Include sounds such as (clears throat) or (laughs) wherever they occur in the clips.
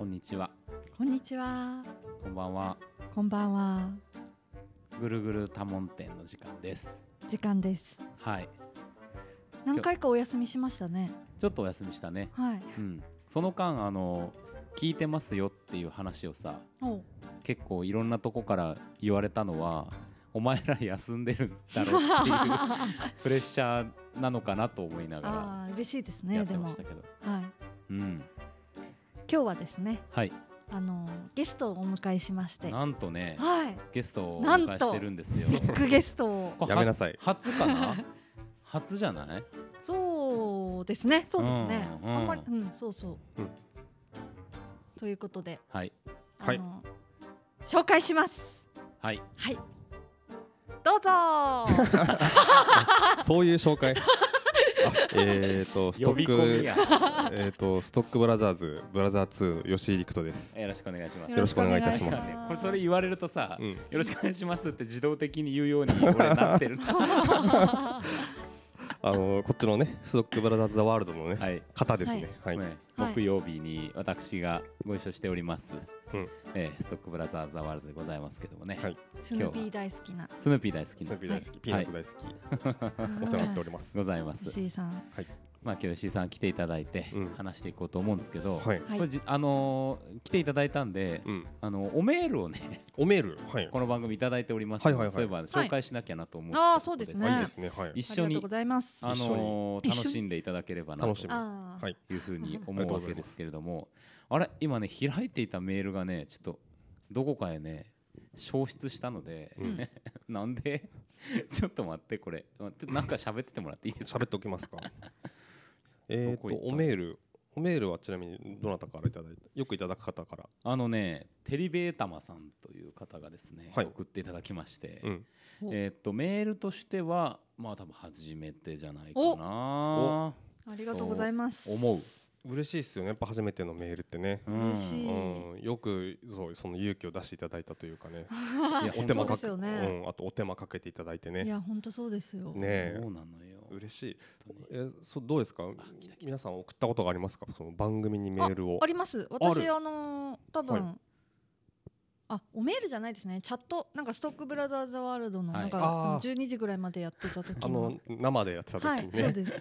こんにちは。こんにちは。こんばんは。こんばんは。ぐるぐる多聞店の時間です。時間です。はい。何回かお休みしましたね。ちょっとお休みしたね。はい。うん。その間あの聞いてますよっていう話をさ、お結構いろんなとこから言われたのは。お前ら休んでるんだろうっていう (laughs) プレッシャーなのかなと思いながああ、嬉しいですらやね。でも。はい。ってましたけど、うん、今日はですね、はい、あのゲストをお迎えしまして。なんとね、はい。ゲストをお迎えしてるんですよ。ビッグゲストを。やめなさい初かな？(laughs) 初じゃない？そうですね。そうですね。うんうんあんまり、うん、そうそう。うんということで、はいはい紹介します。はいはい。どうぞ。(laughs) そういう紹介。あえっ、とストックや。えっとストックブラザーズブラザー2吉井陸斗です。よろしくお願いします。よろしくお願いいたします。これそれ言われるとさ、うん。よろしくお願いしますって自動的に言うように俺なってる (laughs) あのこっちのねストックブラザーズザワールドのね、はい、方ですね。はい。ねはい。木曜日に私がご一緒しております、うん。えーストックブラザーズ・ザ・ワールドでございますけどもね、はい。スヌーピー大好きな。スヌーピー大好きな。スヌーピー大好き、ピーナッツ大好き、お世話になっております。ございます。石井さん。まあ今日石井さん来ていただいてうん話していこうと思うんですけど、はい。はいこれじあのー来ていただいたんで、うん。あのおメールをねおメール。はい。この番組いただいておりますはいはいはいそういえば紹介しなきゃなと思って、あーそうですねあいいですね。はい。一緒にありがとうございます。あ一緒の楽しんでいただければなといいうふうに思うわけですけれどもあれ今ね開いていたメールがねちょっとどこかへね消失したので、うん (laughs) なんで？(laughs) ちょっと待ってこれちょっとなんか喋っててもらっていいですか？喋っておきますか？えっとおメール。おメールはちなみにどなたからいただいた？よくいただく方から。あのねテリベータマさんという方がですね、はい送っていただきまして、うん。おえーっとメールとしてはまあ多分初めてじゃないかおなありがとうございます。思う、嬉しいですよね。やっぱ初めてのメールってね。うん嬉しいうん、よくそうその勇気を出していただいたというかね。(laughs) いやお手間あとお手間かけていただいていね。や本当そうですよ。ねえそうなのよ嬉しい。え、そうどうですか？皆さん送ったことがありますか？その番組にメールをあ。ります。あ私るあのー多分、はあおメールじゃないですね。チャットなんかストックブラザーズワールドのはい。なんあかー12時ぐらいまでやってた時あの。の生でやってた時はいにね。そうです。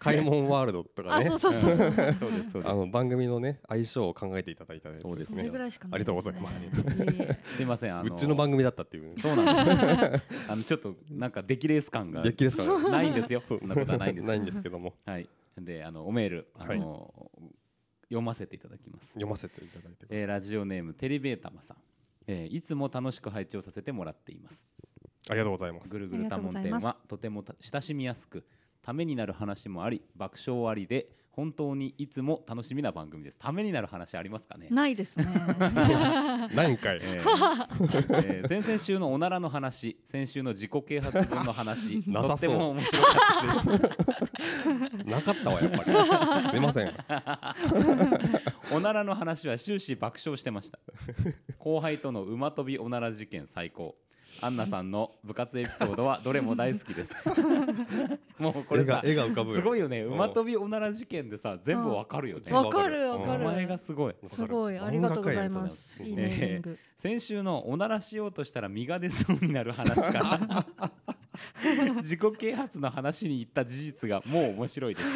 開門ワールドとかね。あそう。そうそうそう。そうですそうです。あの番組のね相性を考えていただいたそうですそね。れぐらいしかないありがとうございます。ですねいませんあのうちの番組だったっていう。そうなんです。あのちょっとなんか出来レース感がデッキですかね。ないんですよ。そんなことはないんですないんですけども。はい。であのおメールあの、読ませていただきます、読ませていただいてください。えーラジオネームテリベータマさん、えーいつも楽しく拝聴させてもらっていますありがとうございますぐ。るぐる多聞店はとてもた親しみやすくためになる話もあり爆笑ありで本当にいつも楽しみな番組ですためになる話ありますかね？ないですね。(laughs) 何回。えーえー先々週のおならの話先週の自己啓発本の話 (laughs) なさそうとっても面白かったですなかったわやっぱり。(laughs) すいません。おならの話は終始爆笑してました後輩との馬跳びおなら事件最高アンナさんの部活エピソードはどれも大好きです。(laughs) もうこれさ絵が浮かぶよ。すごいよね。うん。馬跳びおなら事件でさ全部わかるよね。わかるわかる。お前がすごい。すごい。ありがとうございます。いい界ネーミング。先週のおならしようとしたら身が出そうになる話から (laughs) (laughs) 自己啓発の話に行った事実がもう面白いです。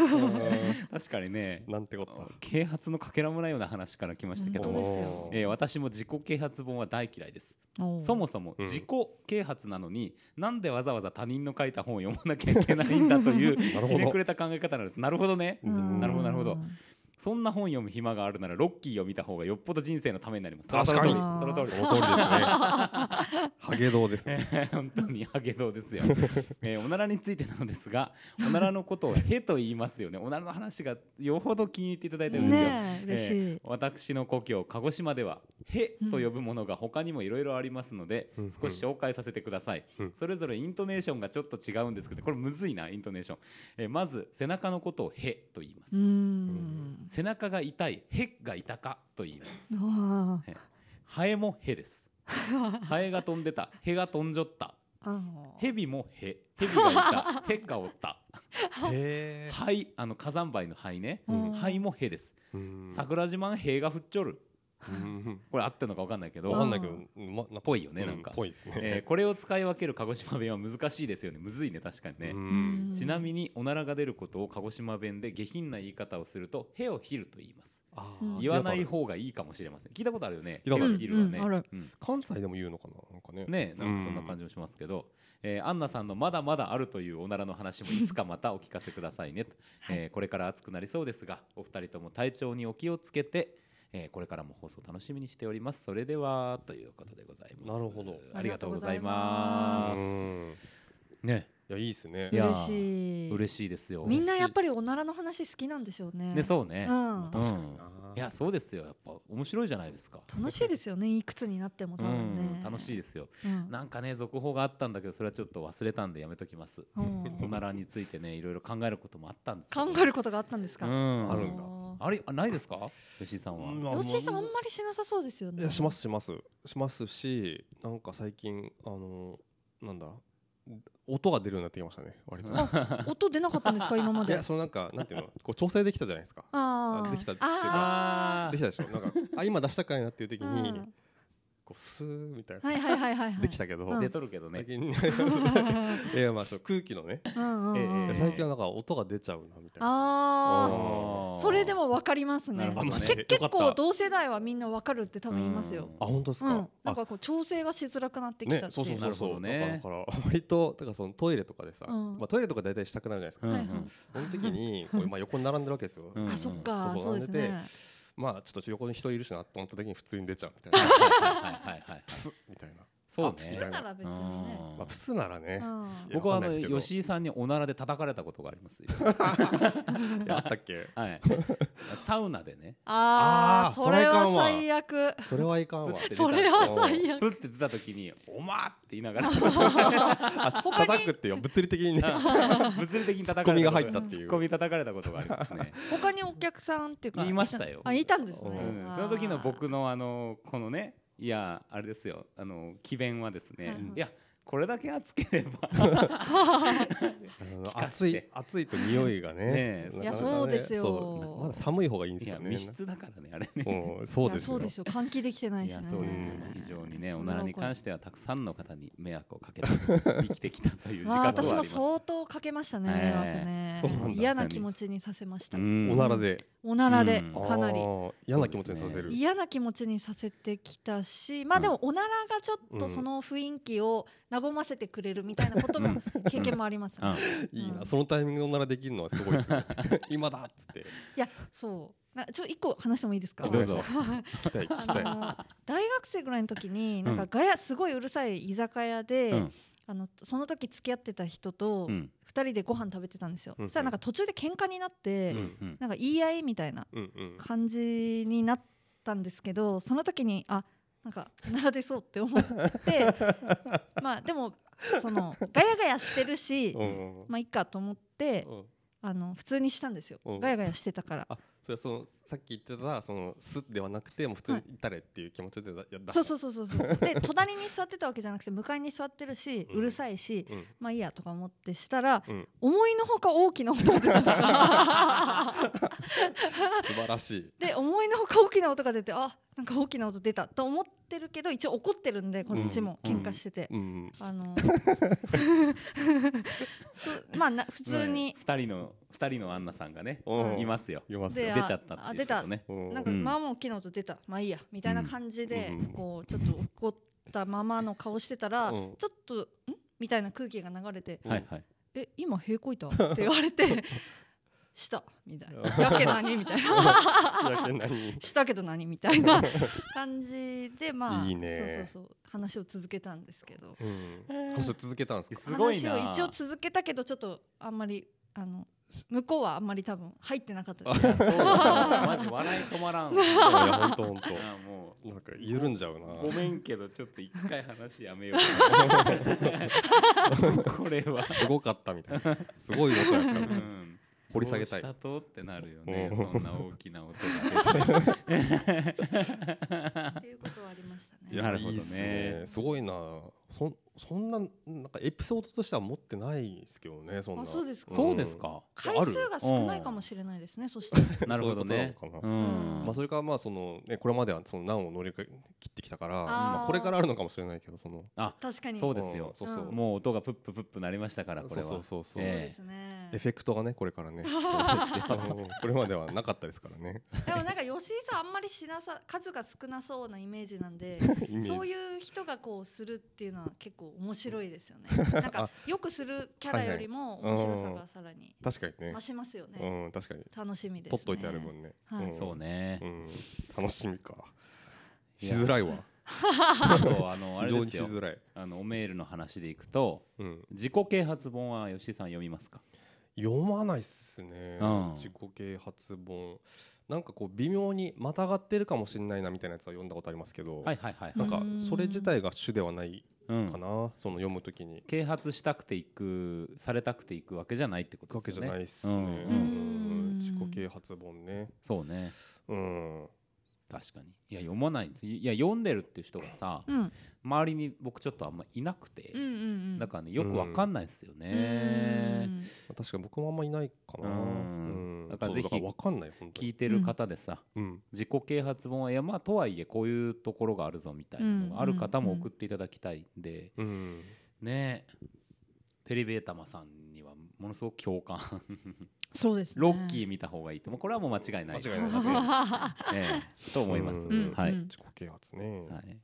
確かにね。なんてこった？啓発のかけらもないような話から来ましたけど。本当ですよ。おーえー私も自己啓発本は大嫌いです。そもそもうん。自己啓発なのに、なんでわざわざ他人の書いた本を読まなきゃいけないんだという (laughs) ひねく。れた考え方なんです。なるほどね。うん。なるほどなるほどそんな本読む暇があるならロッキーを見た方がよっぽど人生のためになります。確かに。その通り。その通りですね。ハゲ道ですね。えー (laughs) 本当にハゲ道ですよ、えーおならについてなのですがおならのことを「へ」と言いますよね。おならの話がよほど気に入っていただいてるんですよ、ねえ嬉しい。えー私の故郷鹿児島では「へ」と呼ぶものが他にもいろいろありますので、うん少し紹介させてください、うん。それぞれイントネーションがちょっと違うんですけどこれむずいなイントネーション、えーまず背中のことを「へ」と言います、うーん。背中が痛い「へ」が痛かと言いますハエも「へ」です (laughs) ハエが飛んでた「へ」が飛んじょったあー。ヘビもへ、ヘビがいた、(laughs) へがおった。へえ。灰、あの火山灰の灰ね。うん灰もへです。うん桜島ん塀が降っちょる。うん。これ合ってるのか分かんないけど。わかんないけど。ぽいよねなんか。うぽいですね。えーこれを使い分ける鹿児島弁は難しいですよね。むずいね確かにね、うん。ちなみにおならが出ることを鹿児島弁で下品な言い方をすると「へをひる」と言います。言わない方がいいかもしれません。聞いたことあるよね。へをひるはね、関西でも言うのかななんかね。ねなんかそんな感じもしますけど、えーアンナさんのまだまだあるというおならの話もいつかまたお聞かせくださいねと、はい。えーこれから暑くなりそうですがお二人とも体調にお気をつけて、えーこれからも放送楽しみにしております。それではということでございます。なるほど。ありがとうございとます。うんね。いやいいですね。嬉しい。嬉しいですよ。みんなやっぱりおならの話好きなんでしょうね。ねそうね、うん。確かにな、いやそうですよ。やっぱ面白いじゃないですか。楽しいですよね。いくつになっても多分ね。うん、楽しいですよ。うん。なんかね続報があったんだけどそれはちょっと忘れたんでやめときます。うん。おならについてねいろいろ考えることもあったんです考えることがあったんですか？うん。あるんだあれあないですか？吉井さんは、うん吉井さんあんまりしなさそうですよね。いやしますします。しますしなんか最近あのなんだ音が出るようになってきましたね。割と。あ音出なかったんですか？今まで。いやそのなんかなんていうの？こう調整できたじゃないですか。あー。できたっていうか。ああできたでしょ？なんかあ今出したかいなっていう時ーにうんこうスーみたいな。はいはいはいはいはい。できたけど。うん。出とるけどね。最近 (laughs) いやまあそう空気のね。うんうん最近はなんか音が出ちゃうなみたいな。ああそれでもわかりますね。ね。け結構同世代はみんなわかるって多分言いますよ。あ本当ですか、うん。なんあかこう調整がしづらくなってきたっていう。ねそうそうなるほそう。そうどね。だから割とだからそのトイレとかでさ、うん。まあトイレとか大体したくなるじゃないですか、うんはいはいその時にこうまあ横に並んでるわけですよ、うん。あそっか。そうそうそうですねまあちょっと横に人いるしなと思った時に普通に出ちゃうみたいな。はいはいはいはいプスッみたいな、そうあプスねなら別にね。うん。まあ、プスならね、僕はあの吉井さんにおならで叩かれたことがあります (laughs) あったっけ？はい。サウナでね。ああそれは最悪。それはいかんわ。それは最悪。プッて出た時に「おま!」って言いながら。(laughs) あ他に？叩くっていう物理的にね。物理的に叩かれたが入ったっていう。ツッコミ叩かれたことがありますね。他にお客さんっていうか言いましたよ。あいたんですね。その時の僕のあのこのねいやあれですよ。あの詭弁はですね、はいはい。いやこれだけ熱ければ。暑いて。暑いと匂いがねねいやそうですよ。まだ寒い方がいいんですよね。密室だからねあれね。うんそうですよ。そうですよ。換気できてないしね。いやそうですよ。うん非常にねおならに関してはたくさんの方に迷惑をかけて (laughs) 生きてきたという時わあ私も間はあります相当かけましたねええ。迷惑ね。そうなんだ。嫌な気持ちにさせました。うん。おならで。おならでうん。かなり。嫌な気持ちにさせる。嫌な気持ちにさせてきたしまあでもおならがちょっとうんその雰囲気を和ませてくれるみたいなことも経験もありますね。うん。いいな、うんそのタイミングならできるのはすごいですね。(laughs) 今だっつって。いやそう。なちょ一個話してもいいですか？どうぞ。(laughs) 聞きたい聞きたい。あの大学生ぐらいの時になんかガヤすごいうるさい居酒屋で、うん。あのその時付き合ってた人とうん。2人でご飯食べてたんですよ、うん。そしたらなんか途中で喧嘩になって、うんうん。なんか言い合いみたいな感じになったんですけどその時にあなんかならでそうって思ってまあでもそのガヤガヤしてるし、うんまあいいかと思ってうんあの普通にしたんですよ、うんガヤガヤしてたから。あそれはそのさっき言ってたそのすではなくてもう普通にい。たれっていう気持ちでだや出そうそうそうそうそうで (laughs) 隣に座ってたわけじゃなくて向かいに座ってるし、うん。うるさいしうん。まあいいやとか思ってしたらうん。思いのほか大きな音が出た。(laughs) 素晴らしい。で思いのほか大きな音が出てあなんか大きな音出たと思ってるけど一応怒ってるんでこっちもうん。喧嘩してて、うん。あの (laughs) そうまあな普通に、二人の二人のアンナさんがねうん。いますよ。いますでよ出ちゃったっていうあ出た。人ね。うん。なんかうん。まあまあ大きな音出た。まあいいや。みたいな感じで、うん。こうちょっと怒ったままの顔してたら、うん。ちょっとん？みたいな空気が流れてうんはいはい「え今平行いた?」って言われて「(laughs) した」みたいな「(laughs) やけ何?」みたいな。やけ何「したけど何?」みたいな (laughs) 感じでまあいいね。そうそうそう。話を続けたんですけど。うん。話を続けたんですか？すごいな。話を一応続けたけどちょっとあんまりあの向こうはあんまり多分入ってなかったです。いやそうだ。(laughs) マジ笑い止まらん。わいや本当本あも当なんか緩んじゃうな。うごめんけどちょっと一回話やめよう。(laughs) これは。すごかったみたいな。すごい音やったうん。掘り下げたい。どうしたと？ってなるよねうん。そんな大きな音が。(laughs) っていうことはありましたね。いやなるほどね。いいっすね。すごいな。そんそんななんかエピソードとしては持ってないですけどねそんな。あそうですか。そうですか。回数が少ないかもしれないですねそしたらなるほどね。まあ、それからまあその、ね、これまではその難を乗り切ってきたからー。まあ、これからあるのかもしれないけどその。確かに。そうですよ。んそうそう、うんもう音がプッププップなりましたからこれは。そうそうそうそう、そうえですね。エフェクトがねこれからね。(laughs) これまではなかったですからね。でもなんか吉井さんあんまりしなさ数が少なそうなイメージなんで (laughs) そういう人がこうするっていうのは結構面白いですよね。なんかよくするキャラよりも面白さがさらに確かにね。増しますよね。うん確かに。楽しみですね。取っといてある分ね、はい。ん。そうね。うん、楽しみか。しづらいわ。あとあのあ非常にれですよ。しづらい、あのおメールの話でいくとうん、自己啓発本は吉井さん読みますか？読まないっすね、うん。自己啓発本なんかこう微妙にまたがってるかもしれないなみたいなやつは読んだことありますけど、はいはいはいなんかうん。それ自体が主ではないうん。かな、その読むときに。啓発したくていくされたくていくわけじゃないってことわけじゃないっすね、うんうん。自己啓発本ね。そうね。うん確かに。いや読まないんです。いや読んでるっていう人がさうん。周りに僕ちょっとあんまいなくてうんうんうん。だからねよくわかんないですようねん。確かに僕もあんまいないかな、うん。うん。だからぜひそうわかんない本当に。聞いてる方でさうん。自己啓発本はいやまあとはいえこういうところがあるぞみたいなのがある方も送っていただきたいんで。うん。ね。テレビエタマさんものすごく共感。そうですね。ロッキー見た方がいいと。もうこれはもう間違いない。間違い。ない間違いないええ。と思います。うん。はいうん。自己啓発ね。はい。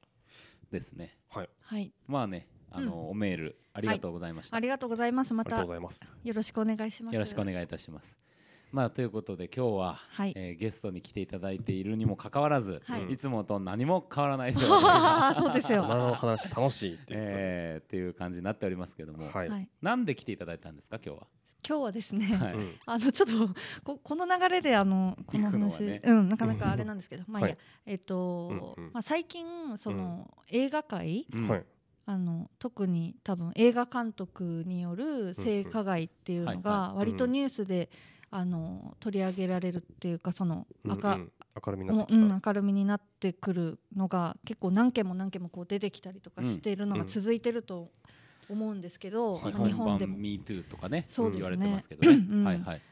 ですね。はい、はい。まあねあのおメールありがとうございました。ありがとうございます。まありがとたうございます。よろしくお願いします。よろしくお願いいたします。まあということで今日は、はい。えーゲストに来ていただいているにもかかわらず、はい。い、つもと何も変わらない (laughs) そうですよ。花の話楽しいっていうえーっていう感じになっておりますけども、はい、はい。なんで来ていただいたんですか今日は？今日はですね、はい。うん。(laughs) あのちょっとここの流れであのこの話、ね。うんなかなかあれなんですけど、まあいいや、はい。えっ、と、うんうん。まあ最近その、映画界うん。はい。あの特に多分映画監督による性加害っていうのが割とニュースで、あの取り上げられるっていうかそのうん赤、うん明るみになもってきた、うん、明るみになってくるのが結構何件も何件もこう出てきたりとかしているのがうん続いてると思うんですけど、はいまあ日本でも版。MeToo とかねそうですね言われてますけどね。うんはいはい。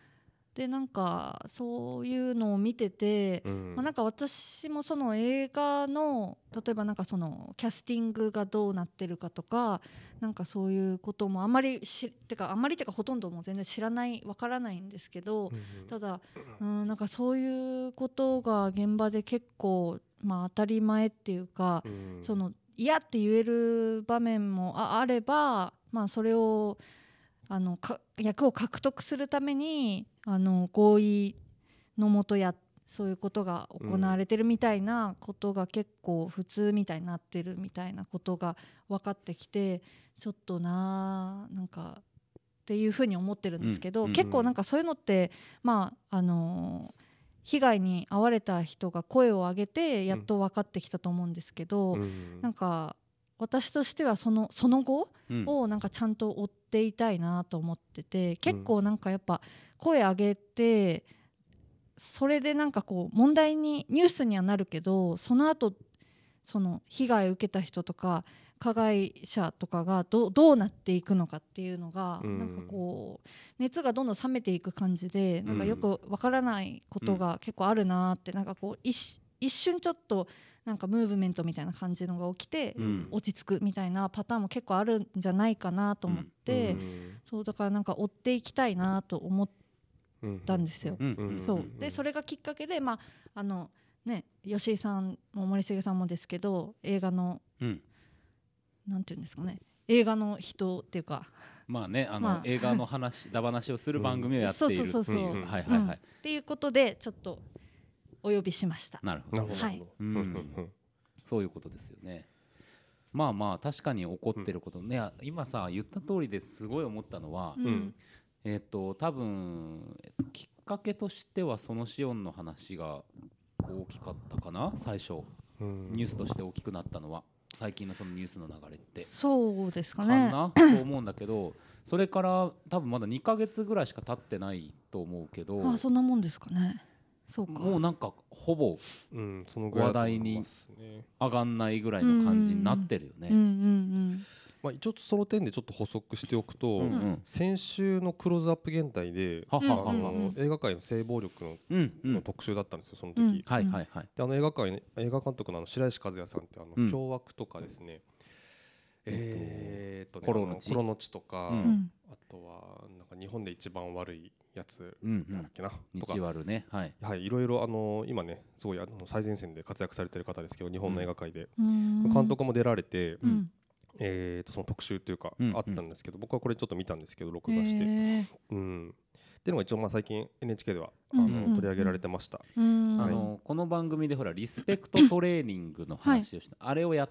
でなんかそういうのを見てて、うん。まあ、なんか私もその映画の例えばなんかそのキャスティングがどうなってるかとかなんかそういうこともあんまりしてかあんまりってかほとんどもう全然知らないわからないんですけど、うんうん。ただうんなんかそういうことが現場で結構、まあ、当たり前っていうか、うん。その嫌って言える場面もああれば、まあ、それをあのか役を獲得するためにあの合意のもとやそういうことが行われてるみたいなことが結構普通みたいになってるみたいなことが分かってきてちょっとななんかっていうふうに思ってるんですけど、うんうん結構なんかそういうのってまああの被害に遭われた人が声を上げてやっと分かってきたと思うんですけど、うん。なんか私としてはそのその後うん。をなんかちゃんと追っていたいなと思ってて結構なんかやっぱ声上げてそれでなんかこう問題にニュースにはなるけどその後その被害を受けた人とか加害者とかがどどうなっていくのかっていうのが、うん。なんかこう熱がどんどん冷めていく感じでなんかよくわからないことが結構あるなって、なんかこう一一瞬ちょっとなんかムーブメントみたいな感じのが起きて、うん。落ち着くみたいなパターンも結構あるんじゃないかなと思って、うん。そうだからなんか追っていきたいなと思っうんたんですよ。そう。でそれがきっかけでまああのね吉井さんも森重さんもですけど映画のうん。なんていうんですかね。映画の人っていうか。まあねあの、まあ。映画の話だ話をする番組をやっている。っていっていうことでちょっとお呼びしました。なるほどはいそういうことですよね。まあまあ確かに起こってること、ね今さ言った通りですごい思ったのは、うんうんえっ、と多分、えっときっかけとしてはそのシオンの話が大きかったかな最初うんニュースとして大きくなったのは最近のそのニュースの流れって。そうですかかね。なと思うんだけどそれから多分まだ2ヶ月ぐらいしか経ってないと思うけどあそんなもんですかね。そうか。もうなんかほぼ話題に上がんないぐらいの感じになってるよね。うん。うんまあ、一応その点でちょっと補足しておくと、うんうん。先週のクローズアップ現代ではははは。あの映画界の性暴力のうんうん。の特集だったんですよその時、うんはいはいはい。であの映画界映画監督のあの白石和也さんってあの、うん。凶悪とかですね。えーっとねコロの地とか、あとはなんか日本で一番悪いやつうんうん。なんだっけな、とか。日悪ね。はい。はいいろいろあの今ねすごいあの最前線で活躍されてる方ですけど日本の映画界で、うん。監督も出られて、うん。えー、とその特集というか、うんあったんですけど僕はこれちょっと見たんですけど録画して、うん。っていうのが一応まあ最近 NHK ではあの、うんうん。うん取り上げられてました、うん。あのこの番組でほらリスペクトトレーニングの話をした、あれをや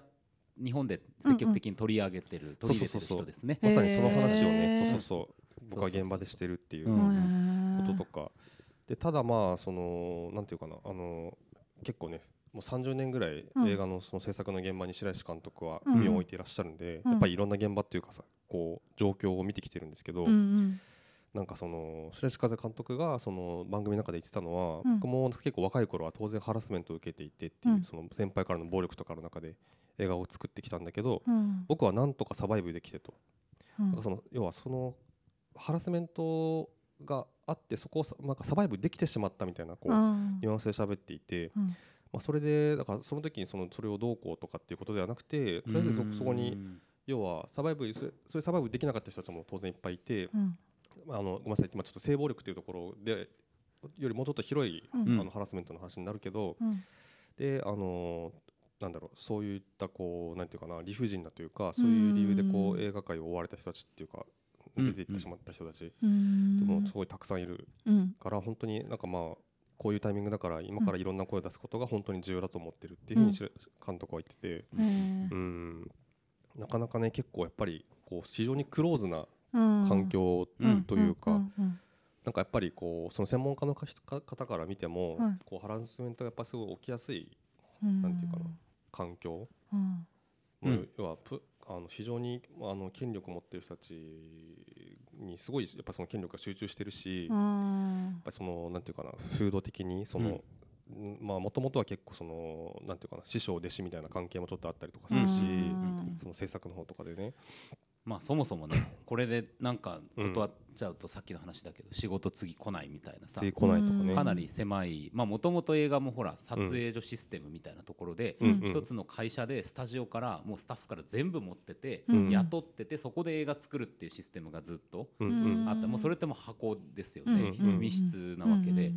日本で積極的に取り上げてる、取り入れてる人ですね。まさにその話をへね、ーそうそうそう僕は現場でしてるっていうこととか、でただまあそのなんていうかなあの結構ねもう30年ぐらいうん映画のその制作の現場に白石監督はうん。身を置いていらっしゃるんで、うん。やっぱりいろんな現場っていうかさこう状況を見てきてるんですけど、なんかその白石和監督がその番組の中で言ってたのは、うん。僕も結構若い頃は当然ハラスメントを受けていてっていう、うん。その先輩からの暴力とかの中で映画を作ってきたんだけど、うん。僕はなんとかサバイブできてと、その要はそのハラスメントがあってそこをさなんかサバイブできてしまったみたいなこう、うん。ニュアンスで喋っていて、うん。まあ、それでだからその時にそのそれをどうこうとかっていうことではなくてとりあえずそそこに要はサバイブそれそれサバイブできなかった人たちも当然いっぱいいて、うん。まあ、あのごめんなさい今ちょっと性暴力というところでよりもうちょっと広い、うん。あのハラスメントの話になるけど、うん。であのなんだろうそういったこうなんていうかな理不尽なというかそういう理由でこううん映画界を追われた人たちっていうかうん出ていってしまった人たち。うん。でもすごいたくさんいるうん。から本当になんかまあこういうタイミングだから今からいろんな声を出すことが本当に重要だと思ってるっていうふうにし監督は言ってて。うん。なかなかね結構やっぱりこう非常にクローズなうん環境うん。というか、なんかやっぱりこうその専門家の方から見ても、はい。こうハラスメントがやっぱすごい起きやすいうん。なんていうかな環境、うん。要はプあの非常にあの権力を持っている人たちにすごいやっぱその権力が集中してるし、うやっんぱりそのなんていうかな風土的にその、うん。まあもともとは結構そのなんていうかな師匠弟子みたいな関係もちょっとあったりとかするし、うん。その制作の方とかでね、まあそもそもねこれでなんか断っちゃうとさっきの話だけど仕事次来ないみたいなさ次来ないとかね。かなり狭いまあもともと映画もほら撮影所システムみたいなところで一つの会社でスタジオからもうスタッフから全部持っててうん。雇っててそこで映画作るっていうシステムがずっとあった。もうそれってもう箱ですようん。ねうん。密室なわけで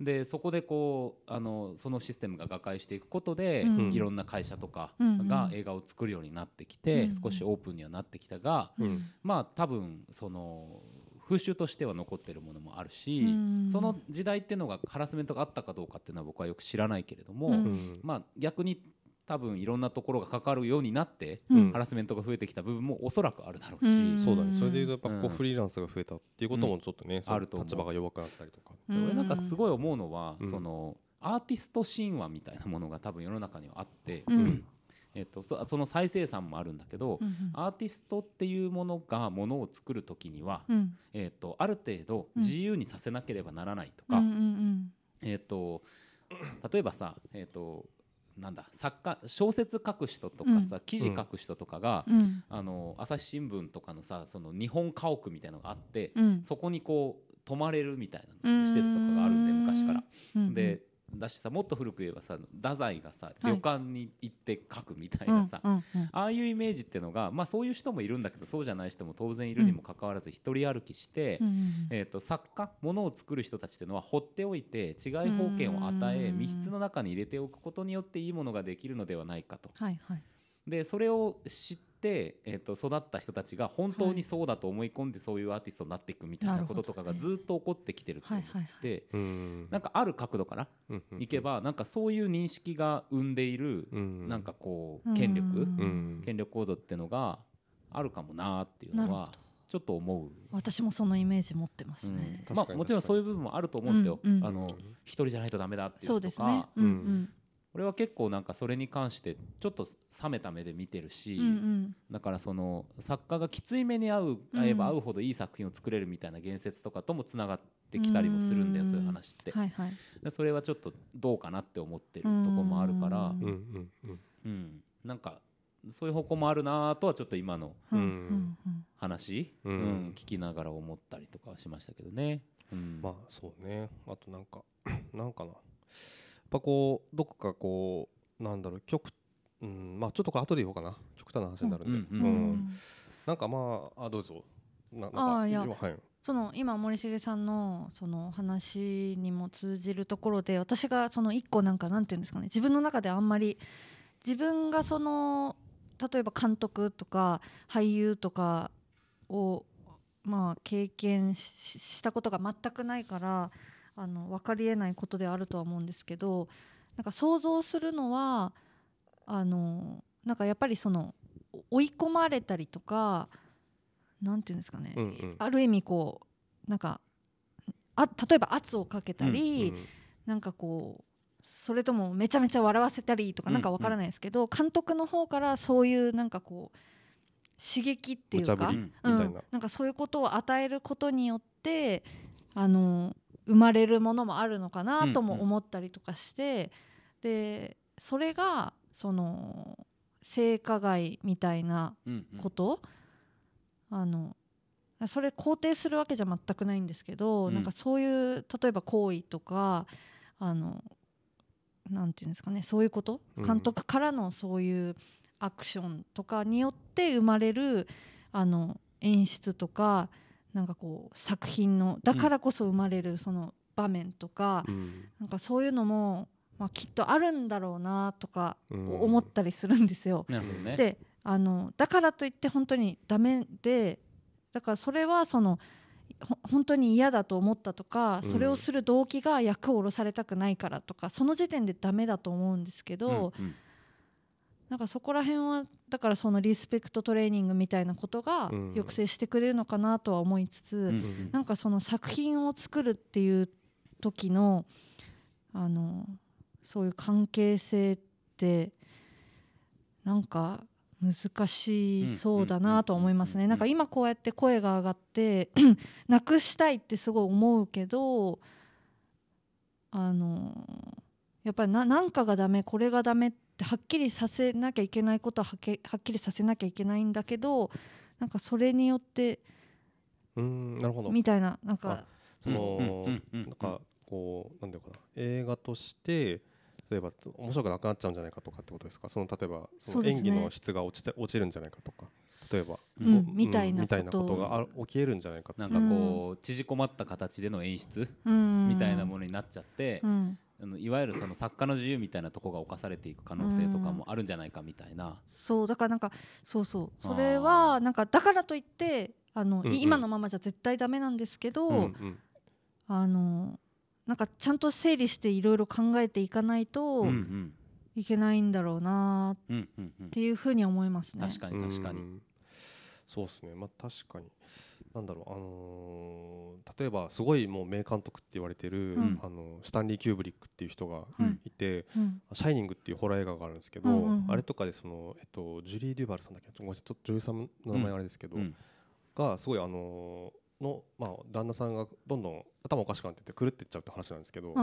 でそこでこうあのそのシステムが瓦解していくことで、うん。いろんな会社とかうんが映画を作るようになってきて、うん。少しオープンにはなってきたが、うん。まあ多分その風習としては残ってるものもあるし、うん。その時代っていうのがハラスメントがあったかどうかっていうのは僕はよく知らないけれども、うん。うん。まあ逆に多分いろんなところが関わるようになって、うん。ハラスメントが増えてきた部分もおそらくあるだろうし、うん。そうだね。それでいうとやっぱこうん。うフリーランスが増えたっていうこともちょっとね、あると立場が弱くなったりとか。で俺なんかすごい思うのは、うん。そのアーティスト神話みたいなものが多分世の中にはあって、うん。えっとそその再生産もあるんだけど、うんアーティストっていうものがものを作る時には、うん。えっとある程度うん。自由にさせなければならないとか、うんうん。えっと例えばさ、えっとなんだ作家小説書く人とかさ、記事書く人とかが、うん。うん。あの朝日新聞とかのさその日本家屋みたいなのがあって、うん。そこにこう泊まれるみたいな施設とかがあるんで昔から。うん。でだしさもっと古く言えばさ太宰がさい。旅館に行って書くみたいうんなさ、ああいうイメージっていうのが、まあ、そういう人もいるんだけどそうじゃない人も当然いるにもかかわらず一人歩きして、うんえー、と作家ものを作る人たちっていうのは放っておいて違い方権を与えうん。密室の中に入れておくことによっていいものができるのではないかと。はいはい。でそれを知って、えー、と育った人たちが本当にそうだと思い込んでそういうアーティストになっていくみたいなこととかがずっと起こってきてるって思はいってうんなんかある角度からいけばなんかそういう認識が生んでいるうんなんかこう権力？権力構造っていうのがあるかもなっていうのはちょっと思う。私もそのイメージ持ってますうん。ねまあ、もちろんそういう部分もあると思うんですよ、うんうん。あの一人じゃないとダメだっていうそう人とか、ですね。うん。うん俺は結構なんかそれに関してちょっと冷めた目で見てるし、うんうん。だからその作家がきつい目に合ううん合えば合うほどいい作品を作れるみたいな言説とかともつながってきたりもするんだよ、うんそういう話って、はいはい。でそれはちょっとどうかなって思ってるところもあるから、うんうんうん。うん。うん、なんかそういう方向もあるなとはちょっと今のうんうんうん。話、ううんん聞きながら思ったりとかはしましたけどね。うん。まあそうね。あとなんかなんかなぱこうどこかこうなんだろう極うんまあちょっとこれ後で言おうかな。極端な話になるんで、うんなんかまああどうぞ。ななんあいや今はい。その今森重さんのその話にも通じるところで私がその一個なんかなんていうんですかね。自分の中であんまり自分がその例えば監督とか俳優とかをまあ経験ししたことが全くないからあの分かりえないことではあるとは思うんですけどなんか想像するのはあのなんかやっぱりその追い込まれたりとかなんていうんですかね、うんうん。ある意味こうなんかあ例えば圧をかけたり、うんなんかこうそれともめちゃめちゃ笑わせたりとかうんなんかわからないですけど、監督の方からそういうなんかこう刺激っていうか、うん、なんかそういうことを与えることによってあの生まれるものもあるのかなとも思ったりとかして、でそれがその性加害みたいなうんうん。こと、あのそれ肯定するわけじゃ全くないんですけど、うん。なんかそういう例えば行為とかあのなんていうんですかねそういうこと？うん。監督からのそういうアクションとかによって生まれるあの演出とかなんかこう作品のだからこそ生まれるその場面とか、うんなんかそういうのも、まあ、きっとあるんだろうなとかうん思ったりするんですよ。なるほどね。であのだからといって本当にダメでだからそれはそのほ本当に嫌だと思ったとか、うんそれをする動機が役を下ろされたくないからとかその時点でダメだと思うんですけど、うんうんなんかそこら辺はだからそのリスペクトトレーニングみたいなことがうん。抑制してくれるのかなとは思いつつ、うんうんなんかその作品を作るっていう時のあのそういう関係性ってなんか難しそうだなとは思いますね。なんか今こうやって声が上がって (clears throat) なくしたいってすごい思うけどあのやっぱりななんかがダメこれがダメってはっきりさせなきゃいけないことははっきはっきりさせなきゃいけないんだけどなんかそれによってうんなるほど。みたいななんかその、うんうんうんなんかこうなんだろうかな。映画として例えばつ面白くなくなっちゃうんじゃないかとかってことですか？その例えばその演技の質が落ちて落ちるんじゃないかとか。例えば、うんこみたいなみたいなことがあ起きえるんじゃないかなんかこう縮こまった形での演出？うん。みたいなものになっちゃってう、んあのいわゆるその作家の自由みたいなとこが侵されていく可能性とかもあるんじゃないかみたいな。そうだからなんかそうそう。それはなんかだからといってあの、うん。うん今のままじゃ絶対ダメなんですけど、うんうん。あのなんかちゃんと整理していろいろ考えていかないとうんうん。いけないんだろうなっうんうんうんていうふうに思いますね。確かに確かに。うん。そうですね。まあ確かになんだろうあのー例えばすごいもう名監督って言われてる、うん。あのスタンリー・キューブリックっていう人がうん。い。て、うん。シャイニングっていうホラー映画があるんですけど、うんうんうんあれとかでその、えっと、ジュリー・デュバルさんだっけ？ちょっと女優さんの名前あれですけど、うん。がすごいあのーの、まあ、旦那さんがどんどん頭おかしくなってって狂っていっちゃうって話なんですけど、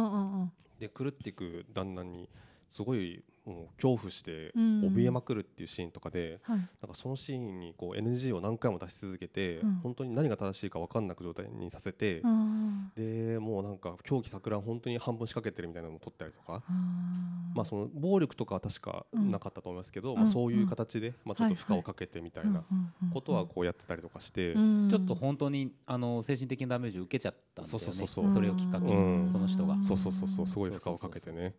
で狂っていく旦那にすごいもう恐怖してうん。怯えまくるっていうシーンとかで、はい。なんかそのシーンにこう NG を何回も出し続けて、うん。本当に何が正しいか分かんなく状態にさせて、あでもうなんか狂気錯乱本当に半分仕掛けてるみたいなのを撮ったりとか、まあ、その暴力とかは確かうん。なかったと思いますけど、うん。まあ、そういう形で、まあ、ちょっと負荷をかけてみたいなうん。うん。うん。ことはこうやってたりとかして、うん。ちょっと本当にあの精神的なダメージを受けちゃったんだよね。そうそうそうそうそれをきっかけに、うんその人が。そうそうそうそうすごい負荷をかけてね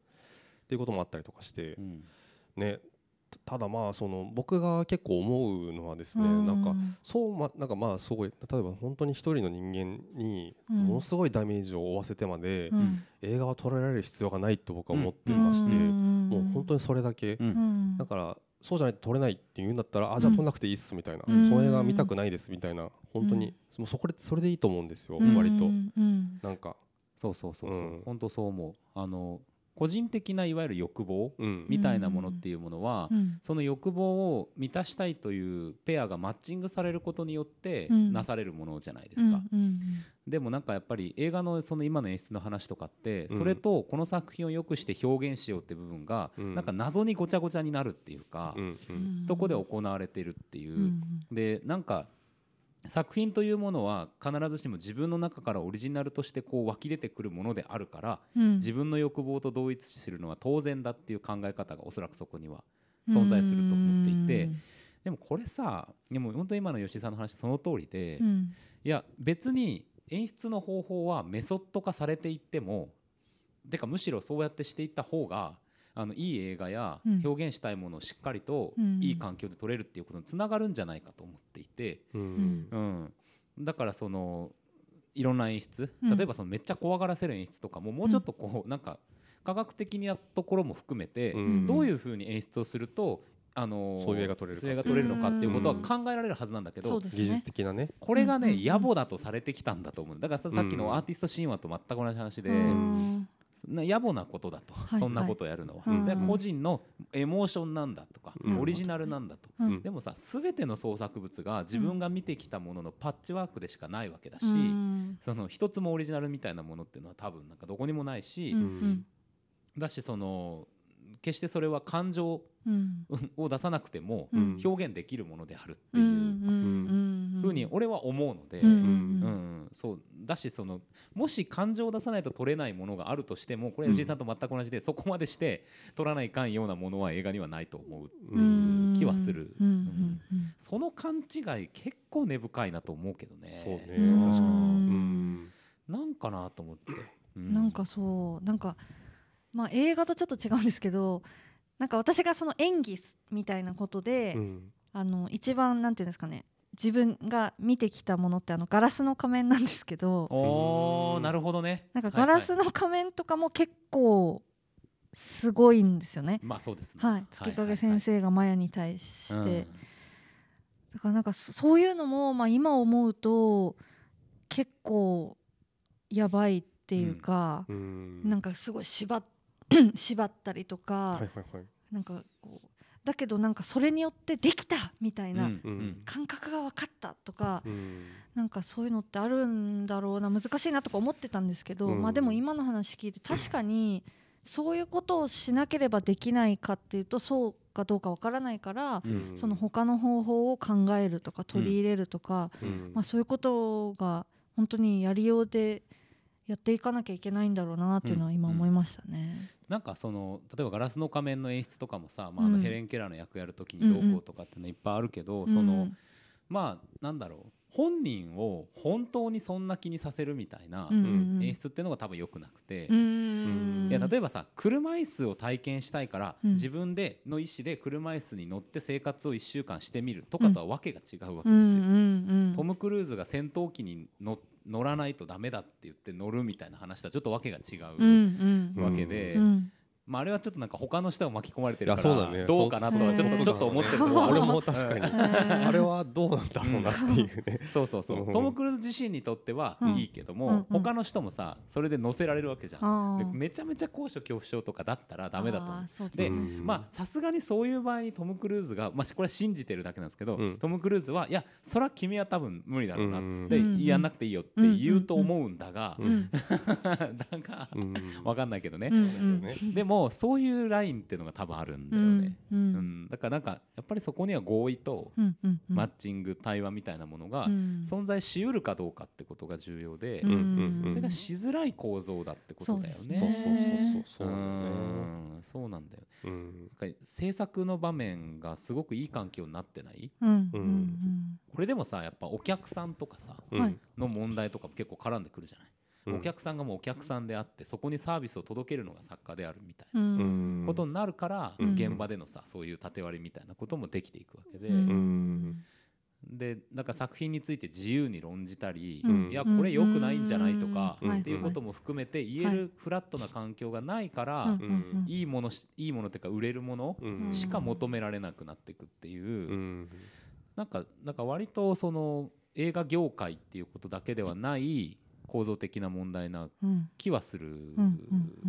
っていうこともあったりとかしてう、ん。ねたただまあその僕が結構思うのはですね、うん。なんかそうまなんかまあすごい例えば本当に一人の人間にうん。ものすごいダメージを負わせてまでうん。映画は捉えられる必要がないと僕は思っていまして、うん。もう本当にそれだけ、だからそうじゃないと撮れないって言うんだったら、あじゃあ撮んなくていいっすみたいな、うん。その映画見たくないですみたいな。本当に、もうそこでそれでいいと思うんですよ、うん。割と。なんか。そうそうそうそう、うん。本当そう思う。あの個人的ないわゆる欲望うん。みたいなものっていうものは、うん。その欲望を満たしたいというペアがマッチングされることによってうん。なされるものじゃないですか、うんうんでもなんかやっぱり映画のその今の演出の話とかってうん。それとこの作品を良くして表現しようって部分がうん。なんか謎にごちゃごちゃになるっていうか、うんううん。んとこで行われているっていう、うん。でなんか作品というものは必ずしも自分の中からオリジナルとしてこう湧き出てくるものであるからうん。自分の欲望と同一視するのは当然だっていう考え方がおそらくそこには存在すると思っていてでもこれさでも本当に今の吉井さんの話その通りで、いうん。や別に演出の方法はメソッド化されていってもてかむしろそうやってしていった方があのいい映画やうん。表現したいものをしっかりとうん。いい環境で撮れるっていうことにつながるんじゃないかと思っていて、うん。うん、だからそのいろんな演出うん。例えばそのめっちゃ怖がらせる演出とかももうちょっとこうなんか科学的なところも含めてうん。どういうふうに演出をするとあのそういう映画撮れるか。そういう映画撮れるのかっていうことはうん。考えられるはずなんだけどそうです技術ね的なね。これがね野暮だとされてきたんだと思う。だからささっきうん。のアーティスト神話と全く同じ話でうん。な野暮なことだと。はいそんなことをやるのは。はいそれは個人のエモーションなんだとかうんオリジナルなんだと。うん。でもさ全ての創作物が自分が見てきたもののパッチワークでしかないわけだし、うん。その一つもオリジナルみたいなものっていうのは多分なんかどこにもないし、だしその決してそれは感情うん。を出さなくてもうん。表現できるものであるっていうんふうに俺は思うので、うんううん。んそうだしそのもし感情を出さないと撮れないものがあるとしてもこれうん。藤井さんと全く同じで、そこまでして撮らないかんようなものは映画にはないと思うう気はする。うん。うんうんその勘違い結構根深いなと思うけどね。そうねうん。確かに。うん。うんなんかなと思って、うなんかそうなんかまあ映画とちょっと違うんですけどなんか私がその演技みたいなことで、うん。あの一番なんていうんですかね自分が見てきたものってあのガラスの仮面なんですけどおなるほどね。なんかガラスの仮面とかも結構すごいんですよね。まあそうですね。はい、月影先生がマヤに対して、はいはいはい。だからなんかそそういうのも、まあ、今思うと結構やばいっていうか、うん。なんかすごい縛っ (clears throat) 縛ったりとか、はいはいはい。なんかこうだけどなんかそれによってできたみたいな、感覚が分かったとか、うん。なんかそういうのってあるんだろうな難しいなとか思ってたんですけど、うん。まあでも今の話聞いて確かにそういうことをしなければできないかっていうとそうかどうかわからないから、うん。その他の方法を考えるとか取り入れるとか、うん。まあ、そういうことが本当にやりようでやっていかなきゃいけないんだろうなっていうのは今思いましたね。なんかその例えば「ガラスの仮面」の演出とかもさ、まあ、あうんのヘレン・ケラーの役やる時にどうこうとかっていうのいっぱいあるけど、そのまあなんだろう本人を本当にそんな気にさせるみたいなうんうんうん。演出っていうのが多分良くなくて、うんいや例えばさ車椅子を体験したいから、うん。自分での意思で車椅子に乗って生活を1週間してみるとかとはわけが違うわけですよ。うんうんうんトム・クルーズが戦闘機に乗乗らないとダメだって言って乗るみたいな話とはちょっとわけが違う。わけで、うんまあ、あれはちょっとなんか他の人が巻き込まれてるからどうかなとはちょっとちょっと思ってるところ。は俺も確かに。あれはどうなんだろうなっていうね。そうそうそう。うん。トム・クルーズ自身にとってはうん。いいけども、他の人もさそれで乗せられるわけじゃん。めちゃめちゃ高所恐怖症とかだったらダメだとで、うん。まあさすがにそういう場合にトム・クルーズが、まあ、これは信じてるだけなんですけど、うん。トム・クルーズはいやそれは君は多分無理だろうなっつって、うん。やんなくていいよって言うと思うんだが、ううん。ん。(laughs) だが、うん。わかんないけどね。でもそういうラインっていうのが多分あるんだよね、ううん。ん。だからなんかやっぱりそこには合意とうんうんうん。マッチング対話みたいなものがうん。存在しうるかどうかってことが重要で、うんうんうん。それがしづらい構造だってことだよね。そうそうそうそううそうなんだよねんそうなんだようんなんか制作の場面がすごくいい環境になってないうんうんこれでもさやっぱお客さんとかさの問題とかも結構絡んでくるじゃない、うんお客さんがもうお客さんであってそこにサービスを届けるのが作家であるみたいなことになるから、うん。現場でのさそういう縦割りみたいなこともできていくわけで、うん。でなんか作品について自由に論じたり、うん。いやこれ良くないんじゃないとか、うん。っていうことも含めて言えるフラットな環境がないから、うん。うん。いいものしいいものっていうか売れるものうん。しか求められなくなっていくっていう、うん。なんかなんか割とその映画業界っていうことだけではない構造的な問題なうん。気はする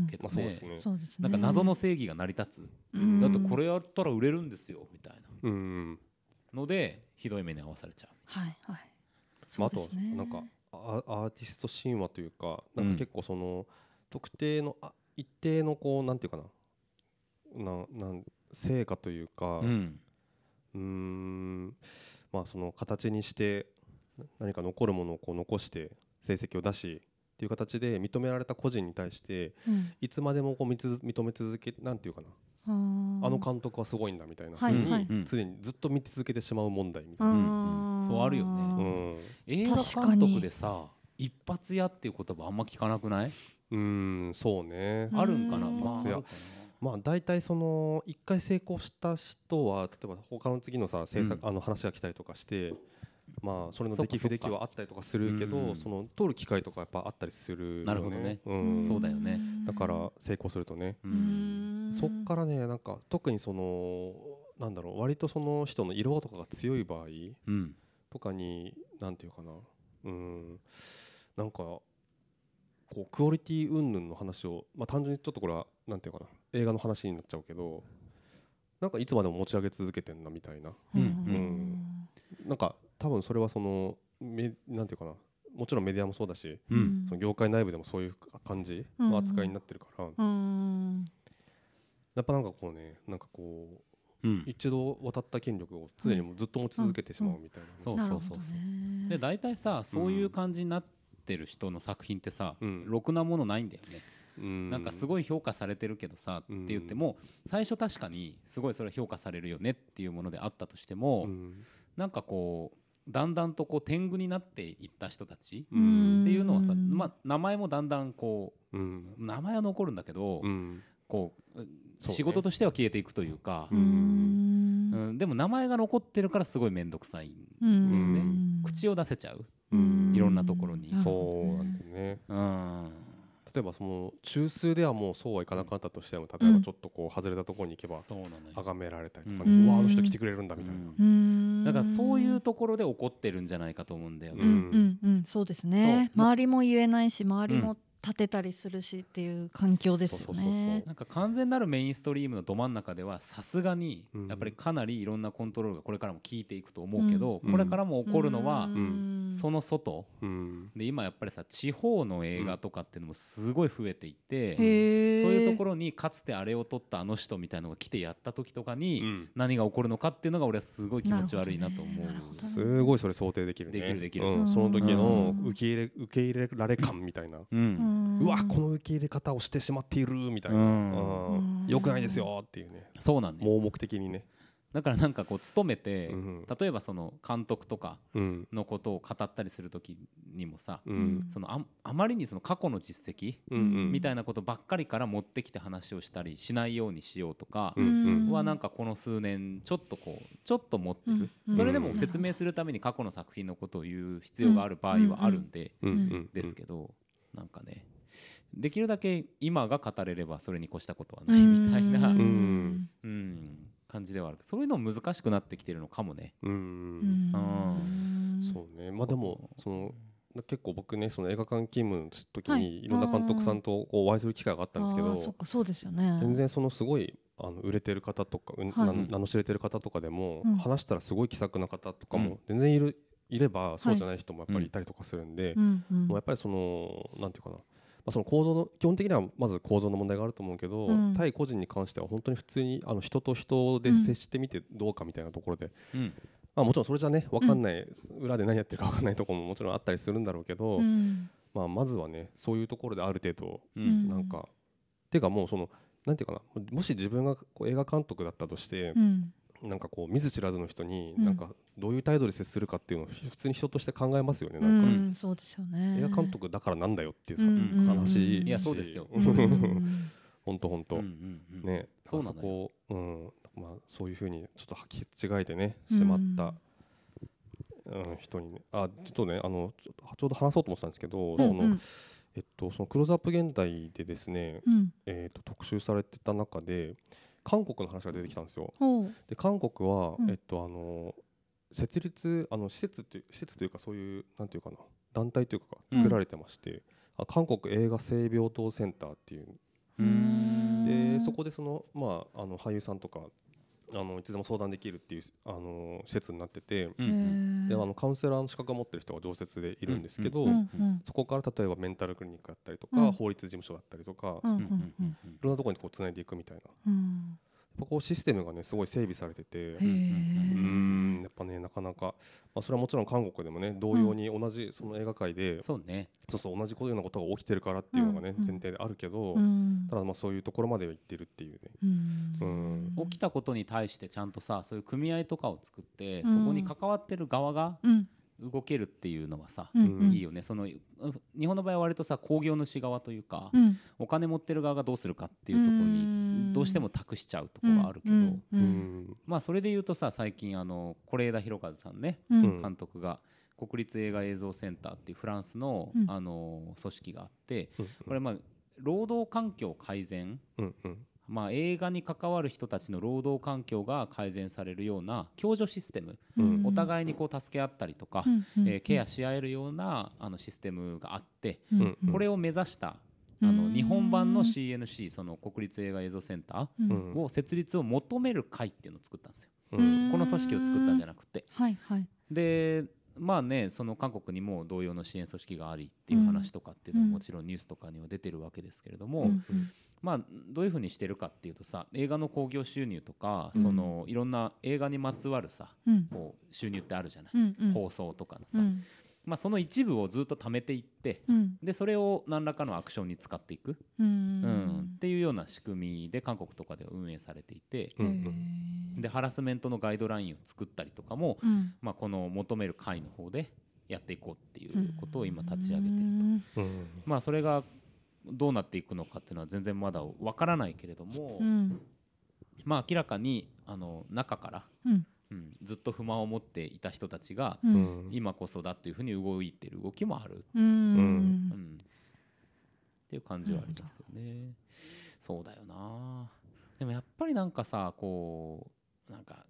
けどまあそうでねすね。そうですね。なんか謎の正義が成り立つ。うん。だってこれやったら売れるんですよみたいうんなのでひどい目に遭わされちゃう。はいはい。まあ、あとそうですね。なんかアアーティスト神話というかなんか結構その、特定のあ一定のこうなんていうかな。ななん成果というかうん。うーん。まあその形にして何か残るものをこう残して成績を出しっていう形で認められた個人に対してうん。いつまでもこう見つ認め続けなんていうかな。あの監督はすごいんだみたいなはい。風にはい。常にずっと見続けてしまう問題みたいあな。うん。うん。そうあるよね。うーん映画監督でさ一発屋っていう言葉あんま聞かなくない？うんそうね。うんあるんかな一発屋。まあ大体その一回成功した人は例えば他の次のさ制作、うん。あの話が来たりとかしてまあそれの出来不出来はあったりとかするけど、うんその通る機会とかやっぱあったりするよね。なるほどね。うん。そうだよね。だから成功するとね、ううんん。そっからねなんか特にそのなんだろう割とその人の色とかが強い場合うん。とかになんていうかな。うん。なんかこうクオリティ云々の話をまあ単純にちょっとこれはなんていうかな。映画の話になっちゃうけどなんかいつまでも持ち上げ続けてんなみたいな。うん。うん。なんか多分それはそのめなんていうかな。もちろんメディアもそうだしうん。その業界内部でもそういう感じの扱いになってるから。うん。やっぱなんかこうねなんかこううん。一度渡った権力を常にもうずっと持ち続けてしまうみたいな。ね、そうそうそうそう。ね。で大体さそういう感じになってる人の作品ってさ、うん。ろくなものないんだよね、うん。なんかすごい評価されてるけどさ、うんって言っても最初確かにすごいそれは評価されるよねっていうものであったとしても、うん。なんかこうだんだんとこう天狗になっていった人たちうん。っていうのはさ、うん。まあ、名前もだんだんこうんう名前は残るんだけど、うん。こうね。仕事としては消えていくというかう、ん。うん。でも名前が残ってるからすごい面倒くさい、うん。口を出せちゃう、うん。いろんなところに。そうなんね。うん、例えばその中枢ではもうそうはいかなかったとしても例えばちょっとこう外れたところに行けば崇められたりとかうん。ねうわあの人来てくれるんだみたいな。うん。うんだからそういうところで怒ってるんじゃないかと思うんだよね。うん。うんうんそうですね。周りも言えないし周りも立てたりするしっていう環境ですよね。そなんか完全なるメインストリームのど真ん中ではさすがにうん。やっぱりかなりいろんなコントロールがこれからも効いていくと思うけど、うん。これからも起こるのはうん。その外。うん。で今やっぱりさ地方の映画とかっていうのもすごい増えていて、へー。そういうところにかつてあれを撮ったあの人みたいのが来てやった時とかにうん。何が起こるのかっていうのが俺はすごい気持ち悪いなと思う。なるほど。ねすごいそれ想定できるね。できるできる。うん。その時のうん。受け入れ受け入れられ感みたいな。うんうわこの受け入れ方をしてしまっているみたいな。うん。うん。良くないですよっていうね。そうなん盲目的にね。だからなんかこう勤めて、うん。例えばその監督とかうん。のことを語ったりする時にもさ、うん。そのああまりにその過去の実績みたいなことばっかりから持ってきて話をしたりしないようにしようとかはなんかこの数年ちょっとこうちょっと持ってる、うんそれでも説明するために過去の作品のことを言う必要がある場合はあるんで、うんうん。ですけどなんかねできるだけ今が語れればそれに越したことはないみたいな、ううん。ん感じではある。そういうの難しくなってきてるのかもね。うん。うん。そうね。まあでもその結構僕ねその映画館勤務の時はい。にいろんな監督さんとこうお会いする機会があったんですけあーそどっかそうですよね。全然そのすごいあの売れてる方とかうんはい。な名の知れてる方とかでもうん。話したらすごい気さくな方とかうん。も全然いるいればそうじゃない人もやっぱりいたりとかするんでうん。うんもうやっぱりそのなんていうかな。まあその構造の基本的にはまず構造の問題があると思うけどうん。対個人に関しては本当に普通にあの人と人で接してみてどうかみたいなところでうん。まあもちろんそれじゃね分かんない裏で何やってるか分かんないところももちろんあったりするんだろうけどうん。まあまずはねそういうところである程度ううん。んなんかていうかもうそのなんていうかなもし自分がこう映画監督だったとしてうんなんかこう見ず知らずの人にうん。なんかどういう態度で接するかっていうのを普通に人として考えますよねうなんか。んそうですよね。映画監督だからなんだよっていうさうんうん話いやそうですよ。(laughs) 本当本当。ねそうなのよ。あこうん。まあそういうふうにちょっと履き違えてねしまったうん人にね。あちょっとねあのちょっとちょうど話そうと思ってたんですけどそのえっとそのクローズアップ現代でですねうん。えー、と特集されてた中で韓国の話が出てきたんですよ。で韓国は、うん。えっとあの設立あの施設って施設というかそういうなんていうかな団体というかうん。作られてまして、あ韓国映画性病棟センターっていう。でそこでその、まあ、あの俳優さんとかあのいつでも相談できるっていうあの施設になってて、うんうん。であのカウンセラーの資格を持ってる人が常設でいるんですけど、うんうんそこから例えばメンタルクリニックだったりとか、うん。法律事務所だったりとか、いうんうんうんうん。うんろんなところにこうつないでいくみたいなぱこうシステムがねすごい整備されてて。へうーんやっぱねなかなか、まあ、それはもちろん韓国でもね同様に同じその映画界で、そうね。そうそう同じようなことが起きてるからっていうのがね、うんうん。前提であるけど、うん。ただまあそういうところまでは行ってるっていう。ねうん。うん。起きたことに対してちゃんとさそういう組合とかを作って、うん。そこに関わってる側がうん動けるっていうのはさ、うんうん。いいよね。そのう日本の場合は割とさ工業主側というか、うん。お金持ってる側がどうするかっていうところうん。にどうしても託しちゃうところがあるけど、うんううん。んまあそれで言うとさ最近あの是枝裕和さんね監督が国立映画映像センターっていうフランスの,、うん。あの組織があってうん。これまあ労働環境改善まあ、映画に関わる人たちの労働環境が改善されるような共助システム、うん。お互いにこう助け合ったりとか、うんうん。えーケアし合えるようなあのシステムがあって、うんうん。これを目指したあうん。の日本版の CNC その国立映画映像センターを設立を求める会っていうのを作ったんですよ。うん。この組織を作ったんじゃなくて。はいはい。でまあねその韓国にも同様の支援組織がありっていう話とかっていうのももちろんニュースとかには出てるわけですけれども、うんうんまあどういうふうにしてるかっていうとさ映画の興行収入とか、うん。そのいろんな映画にまつわるさうん。こう収入ってあるじゃない、うんうん。放送とかのさ、うん。まあ、その一部をずっと貯めていってうん。でそれを何らかのアクションに使っていく、ううんん。っていうような仕組みで韓国とかでは運営されていて、でハラスメントのガイドラインを作ったりとかも、うん。まあ、この求める会の方でやっていこうっていうことを今立ち上げてると。まあそれがどうなっていくのかっていうのは全然まだわからないけれども、うん。まあ明らかにあの中から、うん。うん、ずっと不満を持っていた人たちが、ううん。ん今こそだっていうふうに動いてる動きもある、うん。うん。っていう感じはありますよね。そうだよな。でもやっぱりなんかさこうなんか